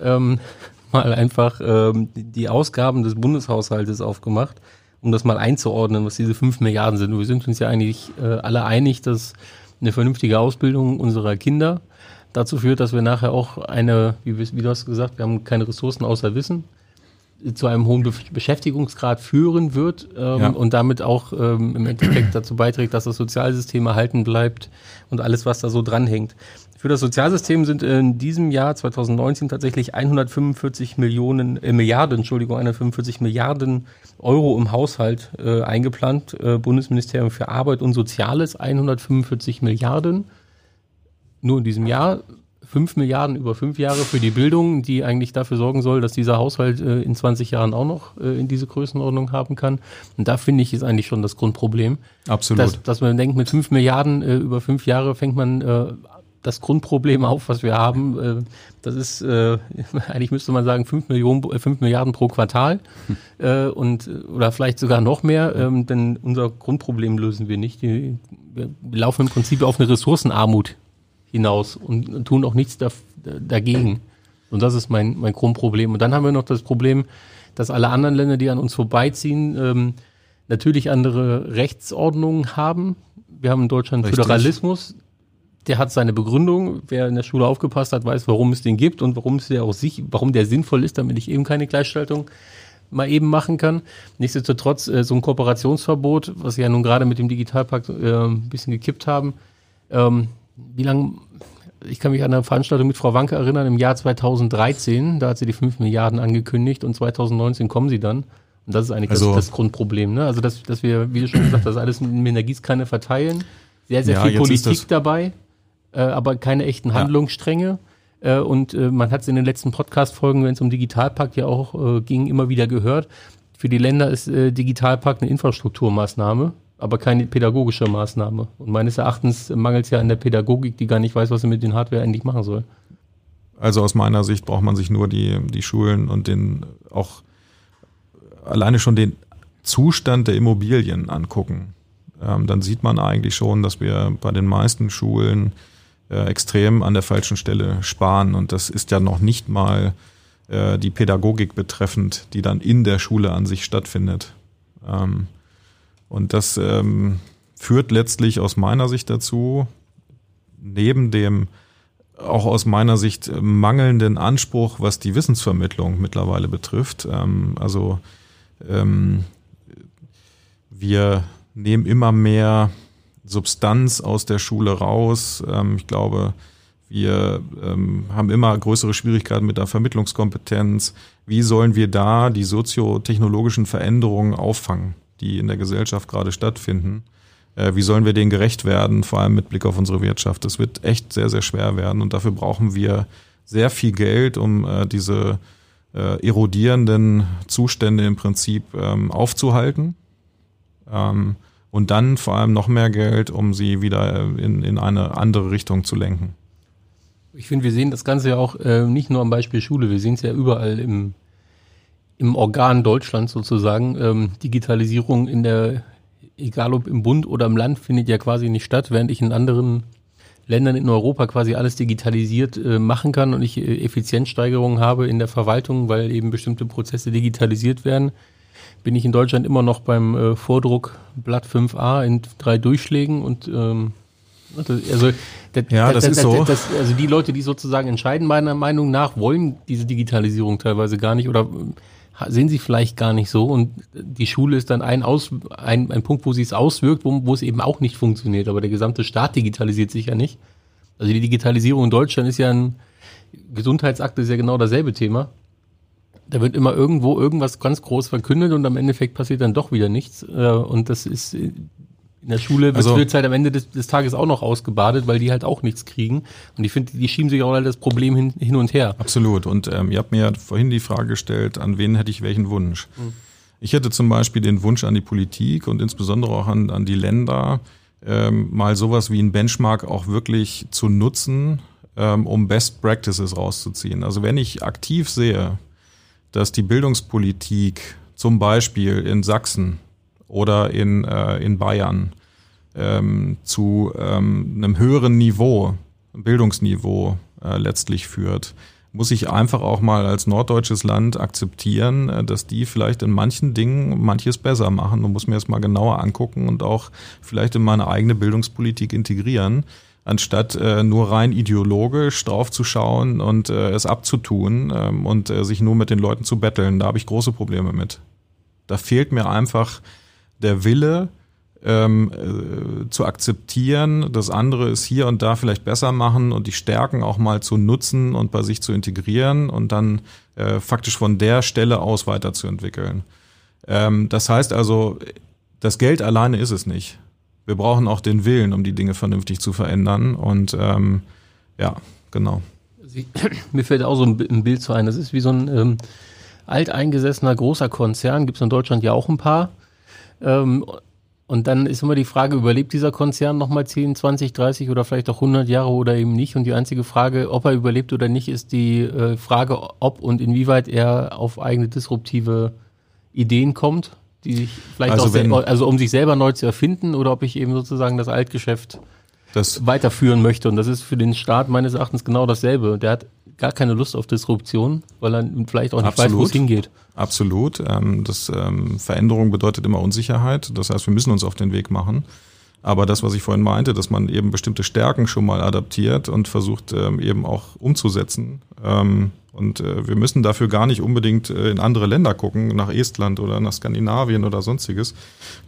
ähm, mal einfach ähm, die Ausgaben des Bundeshaushaltes aufgemacht, um das mal einzuordnen, was diese 5 Milliarden sind. Wir sind uns ja eigentlich äh, alle einig, dass eine vernünftige Ausbildung unserer Kinder dazu führt, dass wir nachher auch eine, wie, wie du hast gesagt, wir haben keine Ressourcen außer Wissen zu einem hohen Be Beschäftigungsgrad führen wird ähm, ja. und damit auch ähm, im Endeffekt dazu beiträgt, dass das Sozialsystem erhalten bleibt und alles, was da so dranhängt. Für das Sozialsystem sind in diesem Jahr 2019 tatsächlich 145 Millionen äh, Milliarden, Entschuldigung, 145 Milliarden Euro im Haushalt äh, eingeplant. Äh, Bundesministerium für Arbeit und Soziales 145 Milliarden nur in diesem Jahr. 5 Milliarden über fünf Jahre für die Bildung, die eigentlich dafür sorgen soll, dass dieser Haushalt äh, in 20 Jahren auch noch äh, in diese Größenordnung haben kann. Und da finde ich, ist eigentlich schon das Grundproblem. Absolut. Dass, dass man denkt, mit 5 Milliarden äh, über fünf Jahre fängt man äh, das Grundproblem auf, was wir haben. Äh, das ist, äh, eigentlich müsste man sagen, 5, Millionen, 5 Milliarden pro Quartal hm. und, oder vielleicht sogar noch mehr, ähm, denn unser Grundproblem lösen wir nicht. wir laufen im Prinzip auf eine Ressourcenarmut hinaus und tun auch nichts da, dagegen. Und das ist mein, mein Grundproblem. Und dann haben wir noch das Problem, dass alle anderen Länder, die an uns vorbeiziehen, ähm, natürlich andere Rechtsordnungen haben. Wir haben in Deutschland Richtig. Föderalismus. Der hat seine Begründung. Wer in der Schule aufgepasst hat, weiß, warum es den gibt und warum es der auch sich, warum der sinnvoll ist, damit ich eben keine Gleichschaltung mal eben machen kann. Nichtsdestotrotz äh, so ein Kooperationsverbot, was wir ja nun gerade mit dem Digitalpakt äh, ein bisschen gekippt haben, ähm, wie lange, ich kann mich an eine Veranstaltung mit Frau Wanke erinnern, im Jahr 2013, da hat sie die 5 Milliarden angekündigt und 2019 kommen sie dann. Und das ist eigentlich also, das, das, Grundproblem. Ne? Also, dass, dass wir, wie du schon gesagt hast, alles mit einer Gießkanne verteilen. Sehr, sehr ja, viel Politik dabei, äh, aber keine echten Handlungsstränge. Ja. Äh, und äh, man hat es in den letzten Podcast-Folgen, wenn es um Digitalpakt ja auch äh, ging, immer wieder gehört. Für die Länder ist äh, Digitalpakt eine Infrastrukturmaßnahme aber keine pädagogische Maßnahme. Und meines Erachtens mangelt es ja an der Pädagogik, die gar nicht weiß, was sie mit den Hardware endlich machen soll. Also aus meiner Sicht braucht man sich nur die, die Schulen und den auch alleine schon den Zustand der Immobilien angucken. Ähm, dann sieht man eigentlich schon, dass wir bei den meisten Schulen äh, extrem an der falschen Stelle sparen. Und das ist ja noch nicht mal äh, die Pädagogik betreffend, die dann in der Schule an sich stattfindet. Ähm, und das ähm, führt letztlich aus meiner Sicht dazu, neben dem auch aus meiner Sicht mangelnden Anspruch, was die Wissensvermittlung mittlerweile betrifft. Ähm, also ähm, wir nehmen immer mehr Substanz aus der Schule raus. Ähm, ich glaube, Wir ähm, haben immer größere Schwierigkeiten mit der Vermittlungskompetenz. Wie sollen wir da die soziotechnologischen Veränderungen auffangen, die in der Gesellschaft gerade stattfinden? Äh, wie sollen wir denen gerecht werden, vor allem mit Blick auf unsere Wirtschaft? Das wird echt sehr, sehr schwer werden und dafür brauchen wir sehr viel Geld, um äh, diese äh, erodierenden Zustände im Prinzip ähm, aufzuhalten. Ähm, und dann vor allem noch mehr Geld, um sie wieder in, in eine andere Richtung zu lenken. Ich finde, wir sehen das Ganze ja auch äh, nicht nur am Beispiel Schule, wir sehen es ja überall im, im Organ Deutschland sozusagen. Ähm, Digitalisierung in der, egal ob im Bund oder im Land, findet ja quasi nicht statt, während ich in anderen Ländern in Europa quasi alles digitalisiert äh, machen kann und ich äh, Effizienzsteigerungen habe in der Verwaltung, weil eben bestimmte Prozesse digitalisiert werden, bin ich in Deutschland immer noch beim äh, Vordruck Blatt 5a in drei Durchschlägen und ähm, also das, ja, das, das ist so. Das, also die Leute, die sozusagen entscheiden, meiner Meinung nach, wollen diese Digitalisierung teilweise gar nicht oder sehen sie vielleicht gar nicht so. Und die Schule ist dann ein, Aus, ein, ein Punkt, wo sie es auswirkt, wo, wo es eben auch nicht funktioniert. Aber der gesamte Staat digitalisiert sich ja nicht. Also die Digitalisierung in Deutschland ist ja ein Gesundheitsakt, ist ja genau dasselbe Thema. Da wird immer irgendwo irgendwas ganz groß verkündet und am Endeffekt passiert dann doch wieder nichts. Äh, und das ist in der Schule also, wird halt am Ende des, des, Tages auch noch ausgebadet, weil die halt auch nichts kriegen. Und ich finde, die schieben sich auch alle das Problem hin, hin und her. Absolut. Und ähm, ihr habt mir vorhin die Frage gestellt, an wen hätte ich welchen Wunsch? Mhm. Ich hätte zum Beispiel den Wunsch an die Politik und insbesondere auch an, an die Länder, ähm, mal sowas wie ein Benchmark auch wirklich zu nutzen, ähm, um Best Practices rauszuziehen. Also wenn ich aktiv sehe, dass die Bildungspolitik zum Beispiel in Sachsen oder in, äh, in Bayern ähm, zu ähm, einem höheren Niveau, Bildungsniveau äh, letztlich führt, muss ich einfach auch mal als norddeutsches Land akzeptieren, äh, dass die vielleicht in manchen Dingen manches besser machen. Und muss mir das mal genauer angucken und auch vielleicht in meine eigene Bildungspolitik integrieren, anstatt äh, nur rein ideologisch draufzuschauen und äh, es abzutun ähm, und äh, sich nur mit den Leuten zu betteln. Da habe ich große Probleme mit. Da fehlt mir einfach der Wille, ähm, äh, zu akzeptieren, das andere ist hier und da vielleicht besser machen und die Stärken auch mal zu nutzen und bei sich zu integrieren und dann äh, faktisch von der Stelle aus weiterzuentwickeln. Ähm, das heißt also, das Geld alleine ist es nicht. Wir brauchen auch den Willen, um die Dinge vernünftig zu verändern und ähm, ja, genau. Mir fällt auch so ein Bild zu ein. Das ist wie so ein ähm, alteingesessener großer Konzern, gibt es in Deutschland ja auch ein paar ähm, und dann ist immer die Frage, überlebt dieser Konzern nochmal 10, 20, 30 oder vielleicht auch 100 Jahre oder eben nicht? Und die einzige Frage, ob er überlebt oder nicht, ist die äh, Frage, ob und inwieweit er auf eigene disruptive Ideen kommt, die sich vielleicht also auch, wenn, also um sich selber neu zu erfinden oder ob ich eben sozusagen das Altgeschäft das weiterführen möchte. Und das ist für den Staat meines Erachtens genau dasselbe. Der hat gar keine Lust auf Disruption, weil er vielleicht auch nicht Absolut. weiß, wo es hingeht. Absolut. Ähm, das ähm, Veränderung bedeutet immer Unsicherheit. Das heißt, wir müssen uns auf den Weg machen. Aber das, was ich vorhin meinte, dass man eben bestimmte Stärken schon mal adaptiert und versucht ähm, eben auch umzusetzen. Ähm, und äh, wir müssen dafür gar nicht unbedingt äh, in andere Länder gucken, nach Estland oder nach Skandinavien oder sonstiges.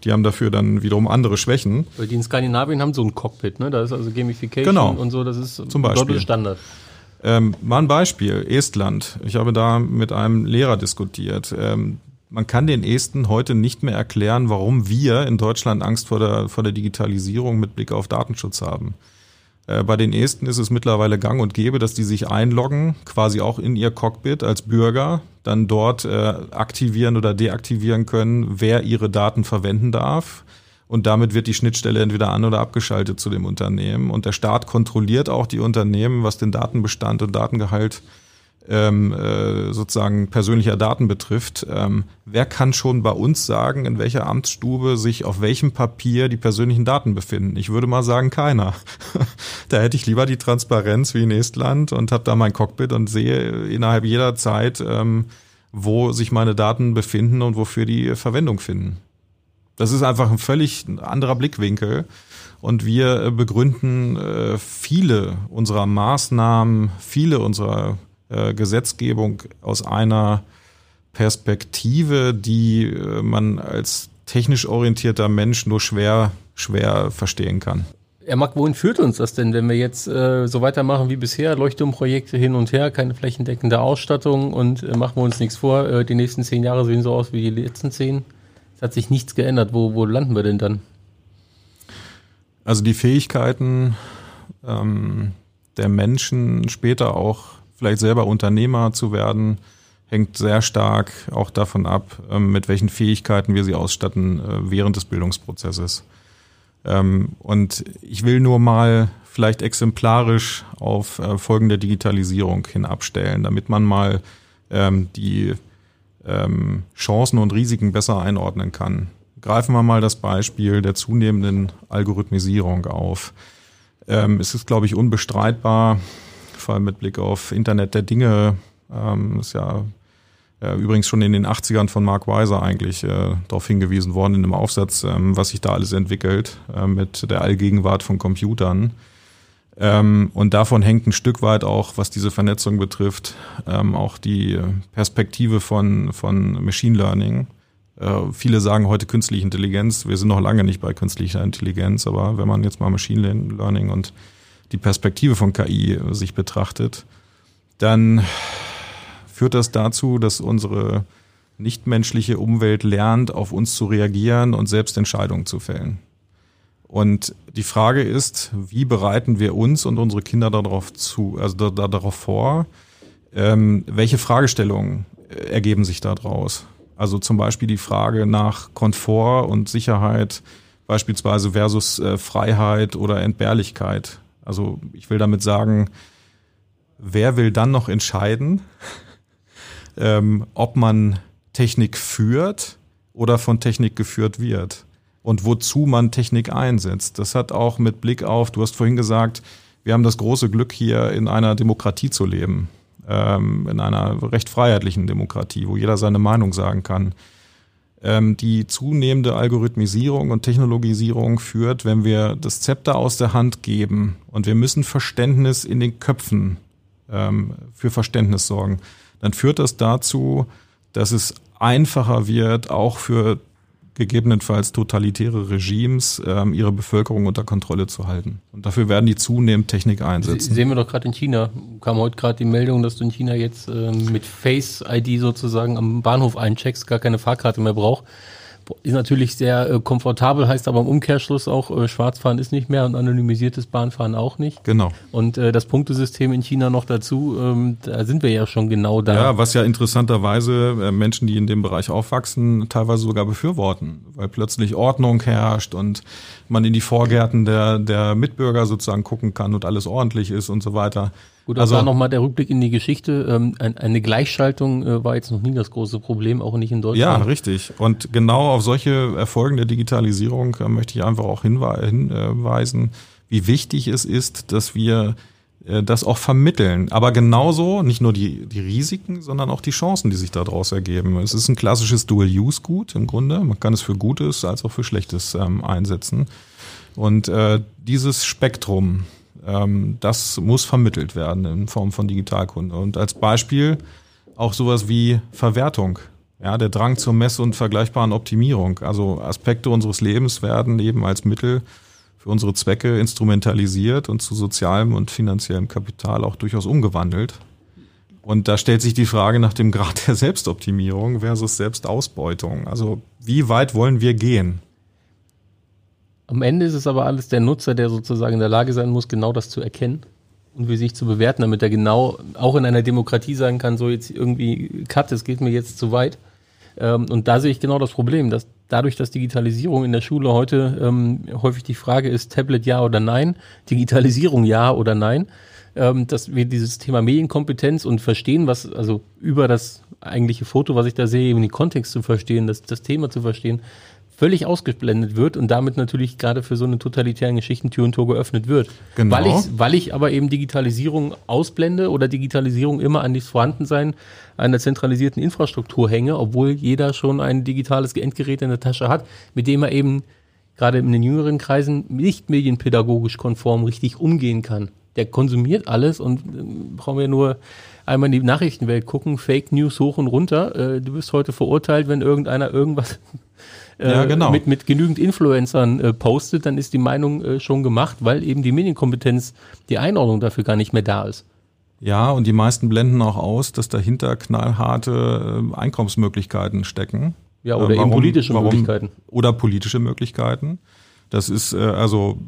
Die haben dafür dann wiederum andere Schwächen. Weil die in Skandinavien haben so ein Cockpit, ne? Da ist also Gamification genau. und so, das ist Zum Beispiel. Standard. Ähm, mal ein Beispiel, Estland. Ich habe da mit einem Lehrer diskutiert. Ähm, man kann den Esten heute nicht mehr erklären, warum wir in Deutschland Angst vor der, vor der Digitalisierung mit Blick auf Datenschutz haben. Äh, bei den Esten ist es mittlerweile gang und gäbe, dass die sich einloggen, quasi auch in ihr Cockpit als Bürger, dann dort äh, aktivieren oder deaktivieren können, wer ihre Daten verwenden darf und damit wird die Schnittstelle entweder an oder abgeschaltet zu dem Unternehmen. Und der Staat kontrolliert auch die Unternehmen, was den Datenbestand und Datengehalt ähm, äh, sozusagen persönlicher Daten betrifft. Ähm, wer kann schon bei uns sagen, in welcher Amtsstube sich auf welchem Papier die persönlichen Daten befinden? Ich würde mal sagen, keiner. da hätte ich lieber die Transparenz wie in Estland und habe da mein Cockpit und sehe innerhalb jeder Zeit, ähm, wo sich meine Daten befinden und wofür die Verwendung finden. Das ist einfach ein völlig anderer Blickwinkel. Und wir äh, begründen äh, viele unserer Maßnahmen, viele unserer äh, Gesetzgebung aus einer Perspektive, die man als technisch orientierter Mensch nur schwer, schwer verstehen kann. Ja, Marc, wohin führt uns das denn, wenn wir jetzt äh, so weitermachen wie bisher, Leuchtturmprojekte hin und her, keine flächendeckende Ausstattung und äh, machen wir uns nichts vor, äh, die nächsten zehn Jahre sehen so aus wie die letzten zehn. Es hat sich nichts geändert. Wo, wo landen wir denn dann? Also die Fähigkeiten ähm, der Menschen später auch vielleicht selber Unternehmer zu werden, hängt sehr stark auch davon ab, ähm, mit welchen Fähigkeiten wir sie ausstatten äh, während des Bildungsprozesses. Ähm, und ich will nur mal vielleicht exemplarisch auf äh, folgende Digitalisierung hin abstellen, damit man mal ähm, die Chancen und Risiken besser einordnen kann. Greifen wir mal das Beispiel der zunehmenden Algorithmisierung auf. Es ist, glaube ich, unbestreitbar, vor mit Blick auf Internet der Dinge, ähm, ist ja äh, übrigens schon in den 80ern von Mark Weiser eigentlich äh, darauf hingewiesen worden in einem Aufsatz, ähm, was sich da alles entwickelt äh, mit der Allgegenwart von Computern. Ähm, und davon hängt ein Stück weit auch, was diese Vernetzung betrifft, ähm, auch die Perspektive von, von Machine Learning. Äh, viele sagen heute künstliche Intelligenz. Wir sind noch lange nicht bei künstlicher Intelligenz, aber wenn man jetzt mal Machine Learning und die Perspektive von KI sich betrachtet, dann führt das dazu, dass unsere nichtmenschliche Umwelt lernt, auf uns zu reagieren und selbst Entscheidungen zu fällen. Und die Frage ist, wie bereiten wir uns und unsere Kinder darauf zu, also da, da, darauf vor? Ähm, welche Fragestellungen äh, ergeben sich daraus? Also zum Beispiel die Frage nach Komfort und Sicherheit, beispielsweise versus äh, Freiheit oder Entbehrlichkeit. Also ich will damit sagen, wer will dann noch entscheiden, ähm, ob man Technik führt oder von Technik geführt wird und wozu man Technik einsetzt. Das hat auch mit Blick auf, du hast vorhin gesagt, wir haben das große Glück hier in einer Demokratie zu leben, ähm, in einer recht freiheitlichen Demokratie, wo jeder seine Meinung sagen kann. Ähm, die zunehmende Algorithmisierung und Technologisierung führt, wenn wir das Zepter aus der Hand geben und wir müssen Verständnis in den Köpfen ähm, für Verständnis sorgen dann führt das dazu, dass es einfacher wird, auch für gegebenenfalls totalitäre Regimes ähm, ihre Bevölkerung unter Kontrolle zu halten. Und dafür werden die zunehmend Technik einsetzen. Sehen wir doch gerade in China. Kam heute gerade die Meldung, dass du in China jetzt ähm, mit Face ID sozusagen am Bahnhof eincheckst, gar keine Fahrkarte mehr braucht ist natürlich sehr äh, komfortabel, heißt aber im Umkehrschluss auch, äh, Schwarzfahren ist nicht mehr und anonymisiertes Bahnfahren auch nicht. Genau. Und äh, das Punktesystem in China noch dazu, ähm, da sind wir ja schon genau da. Ja, was ja interessanterweise äh, Menschen, die in dem Bereich aufwachsen, teilweise sogar befürworten, weil plötzlich Ordnung herrscht und man in die Vorgärten der, der Mitbürger sozusagen gucken kann und alles ordentlich ist und so weiter. Gut, also da nochmal der Rückblick in die Geschichte. Ähm, eine Gleichschaltung äh, war jetzt noch nie das große Problem, auch nicht in Deutschland. Ja, richtig. Und genau auf solche Erfolgen der Digitalisierung äh, möchte ich einfach auch hinweisen, wie wichtig es ist, dass wir das auch vermitteln. Aber genauso nicht nur die, die Risiken, sondern auch die Chancen, die sich daraus ergeben. Es ist ein klassisches Dual-Use-Gut im Grunde. Man kann es für Gutes als auch für Schlechtes ähm, einsetzen. Und äh, dieses Spektrum, ähm, das muss vermittelt werden in Form von Digitalkunde. Und als Beispiel auch sowas wie Verwertung. Ja, der Drang zur Mess- und vergleichbaren Optimierung. Also Aspekte unseres Lebens werden eben als Mittel für unsere Zwecke instrumentalisiert und zu sozialem und finanziellem Kapital auch durchaus umgewandelt. Und da stellt sich die Frage nach dem Grad der Selbstoptimierung versus Selbstausbeutung. Also wie weit wollen wir gehen? Am Ende ist es aber alles der Nutzer, der sozusagen in der Lage sein muss, genau das zu erkennen und für sich zu bewerten, damit er genau auch in einer Demokratie sagen kann, so jetzt irgendwie Cut, es geht mir jetzt zu weit. Ähm, und da sehe ich genau das Problem, dass dadurch, dass Digitalisierung in der Schule heute ähm, häufig die Frage ist, Tablet ja oder nein, Digitalisierung ja oder nein, ähm, dass wir dieses Thema Medienkompetenz und verstehen, was, also über das eigentliche Foto, was ich da sehe, eben den Kontext zu verstehen, das, das Thema zu verstehen, völlig ausgeblendet wird und damit natürlich gerade für so eine totalitären Geschichten Tür und Tor geöffnet wird. Genau. Weil ich, weil ich aber eben Digitalisierung ausblende oder Digitalisierung immer an das Vorhandensein einer zentralisierten Infrastruktur hänge, obwohl jeder schon ein digitales Endgerät in der Tasche hat, mit dem er eben gerade in den jüngeren Kreisen nicht medienpädagogisch konform richtig umgehen kann. der konsumiert alles und äh, brauchen wir nur einmal in die Nachrichtenwelt gucken, Fake News hoch und runter. Äh, du wirst heute verurteilt, wenn irgendeiner irgendwas Ja, genau. mit, mit genügend Influencern äh, postet, dann ist die Meinung äh, schon gemacht, weil eben die Medienkompetenz, die Einordnung dafür gar nicht mehr da ist. Ja, und die meisten blenden auch aus, dass dahinter knallharte äh, Einkommensmöglichkeiten stecken. Ja, oder Äh, eben warum- politische warum- Möglichkeiten. Oder politische Möglichkeiten. Das ist äh, also,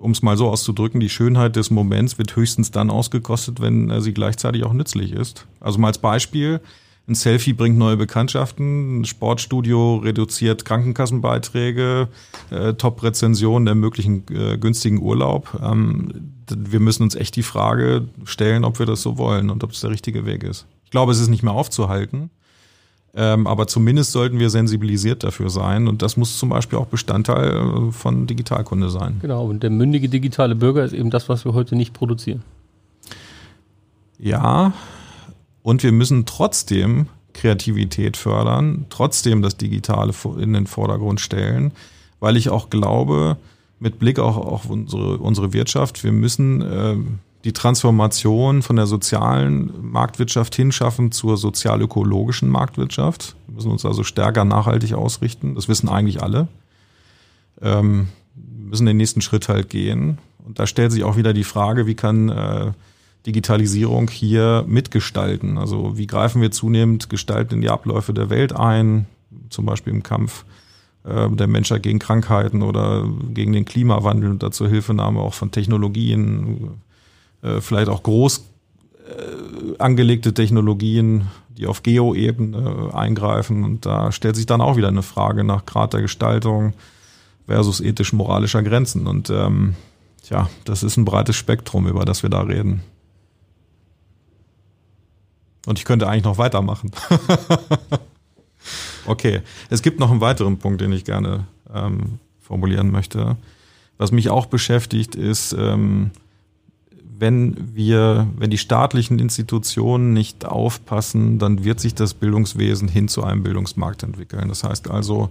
um es mal so auszudrücken, die Schönheit des Moments wird höchstens dann ausgekostet, wenn äh, sie gleichzeitig auch nützlich ist. Also mal als Beispiel, ein Selfie bringt neue Bekanntschaften, ein Sportstudio reduziert Krankenkassenbeiträge, äh, Top-Rezensionen ermöglichen äh, günstigen Urlaub. Ähm, wir müssen uns echt die Frage stellen, ob wir das so wollen und ob es der richtige Weg ist. Ich glaube, es ist nicht mehr aufzuhalten. Ähm, aber zumindest sollten wir sensibilisiert dafür sein. Und das muss zum Beispiel auch Bestandteil äh, von Digitalkunde sein. Genau, und der mündige digitale Bürger ist eben das, was wir heute nicht produzieren. Ja, und wir müssen trotzdem Kreativität fördern, trotzdem das Digitale in den Vordergrund stellen, weil ich auch glaube, mit Blick auch auf unsere, unsere Wirtschaft, wir müssen ähm, die Transformation von der sozialen Marktwirtschaft hinschaffen zur sozial-ökologischen Marktwirtschaft. Wir müssen uns also stärker nachhaltig ausrichten. Das wissen eigentlich alle. Ähm, wir müssen den nächsten Schritt halt gehen. Und da stellt sich auch wieder die Frage, wie kann äh, Digitalisierung hier mitgestalten? Also wie greifen wir zunehmend gestalten in die Abläufe der Welt ein, zum Beispiel im Kampf äh, der Menschheit gegen Krankheiten oder gegen den Klimawandel und dazu Hilfenahme auch von Technologien, äh, vielleicht auch groß äh, angelegte Technologien, die auf Geo-Ebene äh, eingreifen. Und da stellt sich dann auch wieder eine Frage nach Grad der Gestaltung versus ethisch-moralischer Grenzen. Und ähm, tja, das ist ein breites Spektrum, über das wir da reden. Und ich könnte eigentlich noch weitermachen. okay, es gibt noch einen weiteren Punkt, den ich gerne ähm, formulieren möchte. Was mich auch beschäftigt, ist, ähm, wenn wir, wenn die staatlichen Institutionen nicht aufpassen, dann wird sich das Bildungswesen hin zu einem Bildungsmarkt entwickeln. Das heißt also,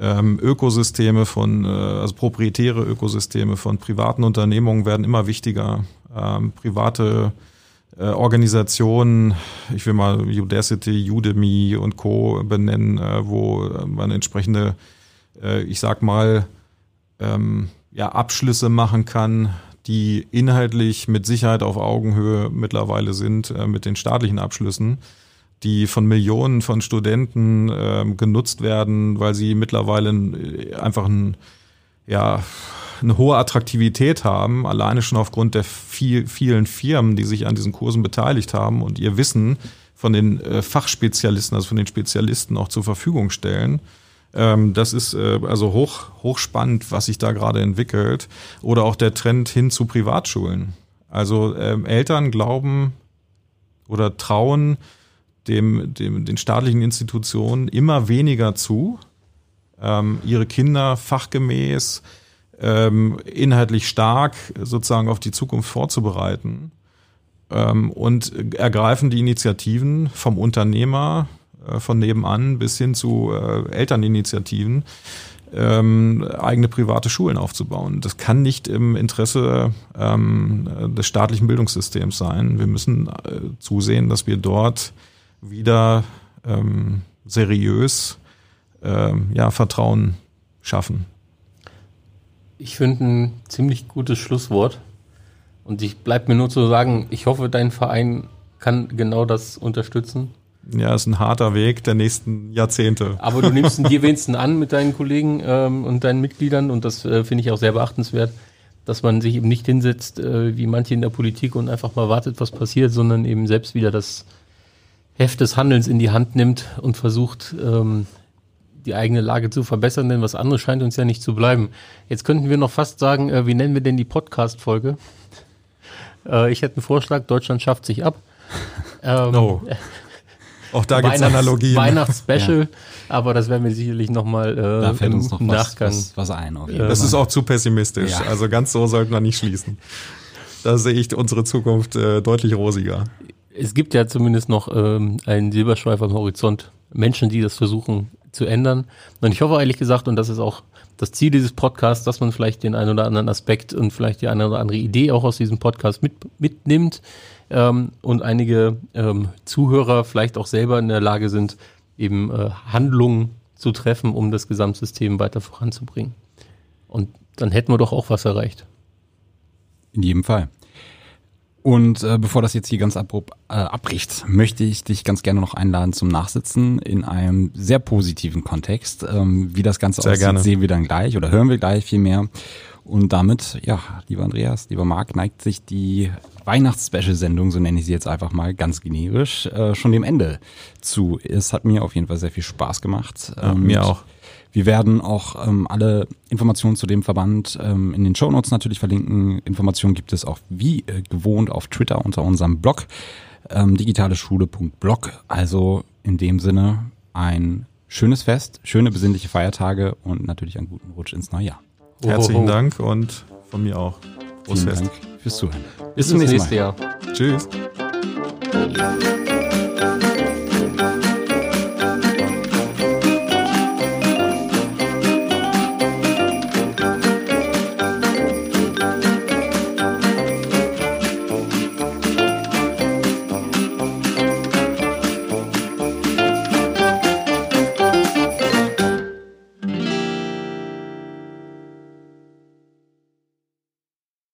ähm, Ökosysteme von, äh, also proprietäre Ökosysteme von privaten Unternehmungen werden immer wichtiger. Ähm, private äh, Organisationen, ich will mal Udacity, Udemy und Co. benennen, äh, wo äh, man entsprechende, äh, ich sag mal, ähm, ja, Abschlüsse machen kann, die inhaltlich mit Sicherheit auf Augenhöhe mittlerweile sind mit den staatlichen Abschlüssen, die von Millionen von Studenten ähm, genutzt werden, weil sie mittlerweile einfach ein, ja, eine hohe Attraktivität haben, alleine schon aufgrund der viel, vielen Firmen, die sich an diesen Kursen beteiligt haben und ihr Wissen von den äh, Fachspezialisten, also von den Spezialisten auch zur Verfügung stellen. Ähm, das ist äh, also hoch, hochspannend, was sich da gerade entwickelt. Oder auch der Trend hin zu Privatschulen. Also ähm, Eltern glauben oder trauen dem, dem, den staatlichen Institutionen immer weniger zu, ähm, ihre Kinder fachgemäß, ähm, inhaltlich stark sozusagen auf die Zukunft vorzubereiten ähm, und ergreifen die Initiativen vom Unternehmer, äh, von nebenan bis hin zu äh, Elterninitiativen, ähm, eigene private Schulen aufzubauen. Das kann nicht im Interesse ähm, des staatlichen Bildungssystems sein. Wir müssen äh, zusehen, dass wir dort wieder ähm, seriös ähm, ja, Vertrauen schaffen. Ich finde ein ziemlich gutes Schlusswort. Und ich bleibt mir nur zu sagen, ich hoffe, dein Verein kann genau das unterstützen. Ja, ist ein harter Weg der nächsten Jahrzehnte. Aber du nimmst ihn dir wenigstens an mit deinen Kollegen ähm, und deinen Mitgliedern und das äh, finde ich auch sehr beachtenswert, dass man sich eben nicht hinsetzt, äh, wie manche in der Politik und einfach mal wartet, was passiert, sondern eben selbst wieder das Heft des Handelns in die Hand nimmt und versucht, ähm, die eigene Lage zu verbessern, denn was anderes scheint uns ja nicht zu bleiben. Jetzt könnten wir noch fast sagen, äh, wie nennen wir denn die Podcast-Folge? Äh, ich hätte einen Vorschlag, Deutschland schafft sich ab. Ähm, No. Auch da gibt's Weihnachts- Analogien. Weihnachtsspecial, aber das werden wir sicherlich nochmal äh, Da fällt im uns noch was, Nachgang. was, was ein. Auf jeden Das Fall. ist auch zu pessimistisch. Ja. Also ganz so sollten wir nicht schließen. Da sehe ich unsere Zukunft äh, deutlich rosiger. Es gibt ja zumindest noch ähm, einen Silberschweif am Horizont. Menschen, die das versuchen zu ändern. Und ich hoffe ehrlich gesagt, und das ist auch das Ziel dieses Podcasts, dass man vielleicht den einen oder anderen Aspekt und vielleicht die eine oder andere Idee auch aus diesem Podcast mit, mitnimmt ähm, und einige ähm, Zuhörer vielleicht auch selber in der Lage sind, eben äh, Handlungen zu treffen, um das Gesamtsystem weiter voranzubringen. Und dann hätten wir doch auch was erreicht. In jedem Fall. Und äh, bevor das jetzt hier ganz abrupt äh, abbricht, möchte ich dich ganz gerne noch einladen zum Nachsitzen in einem sehr positiven Kontext. Ähm, wie das Ganze sehr aussieht, gerne. sehen wir dann gleich oder hören wir gleich viel mehr. Und damit, ja, lieber Andreas, lieber Marc, neigt sich die Weihnachts-Special-Sendung, so nenne ich sie jetzt einfach mal ganz generisch, äh, schon dem Ende zu. Es hat mir auf jeden Fall sehr viel Spaß gemacht. Ja, Und mir auch. Wir werden auch ähm, alle Informationen zu dem Verband ähm, in den Show Notes natürlich verlinken. Informationen gibt es auch wie äh, gewohnt auf Twitter unter unserem Blog ähm, digitaleschule.blog. Also in dem Sinne ein schönes Fest, schöne besinnliche Feiertage und natürlich einen guten Rutsch ins neue Jahr. Herzlichen. Dank und von mir auch. Frohes Vielen Fest. Dank fürs Zuhören. Bis zum zum nächsten Mal. Jahr. Tschüss.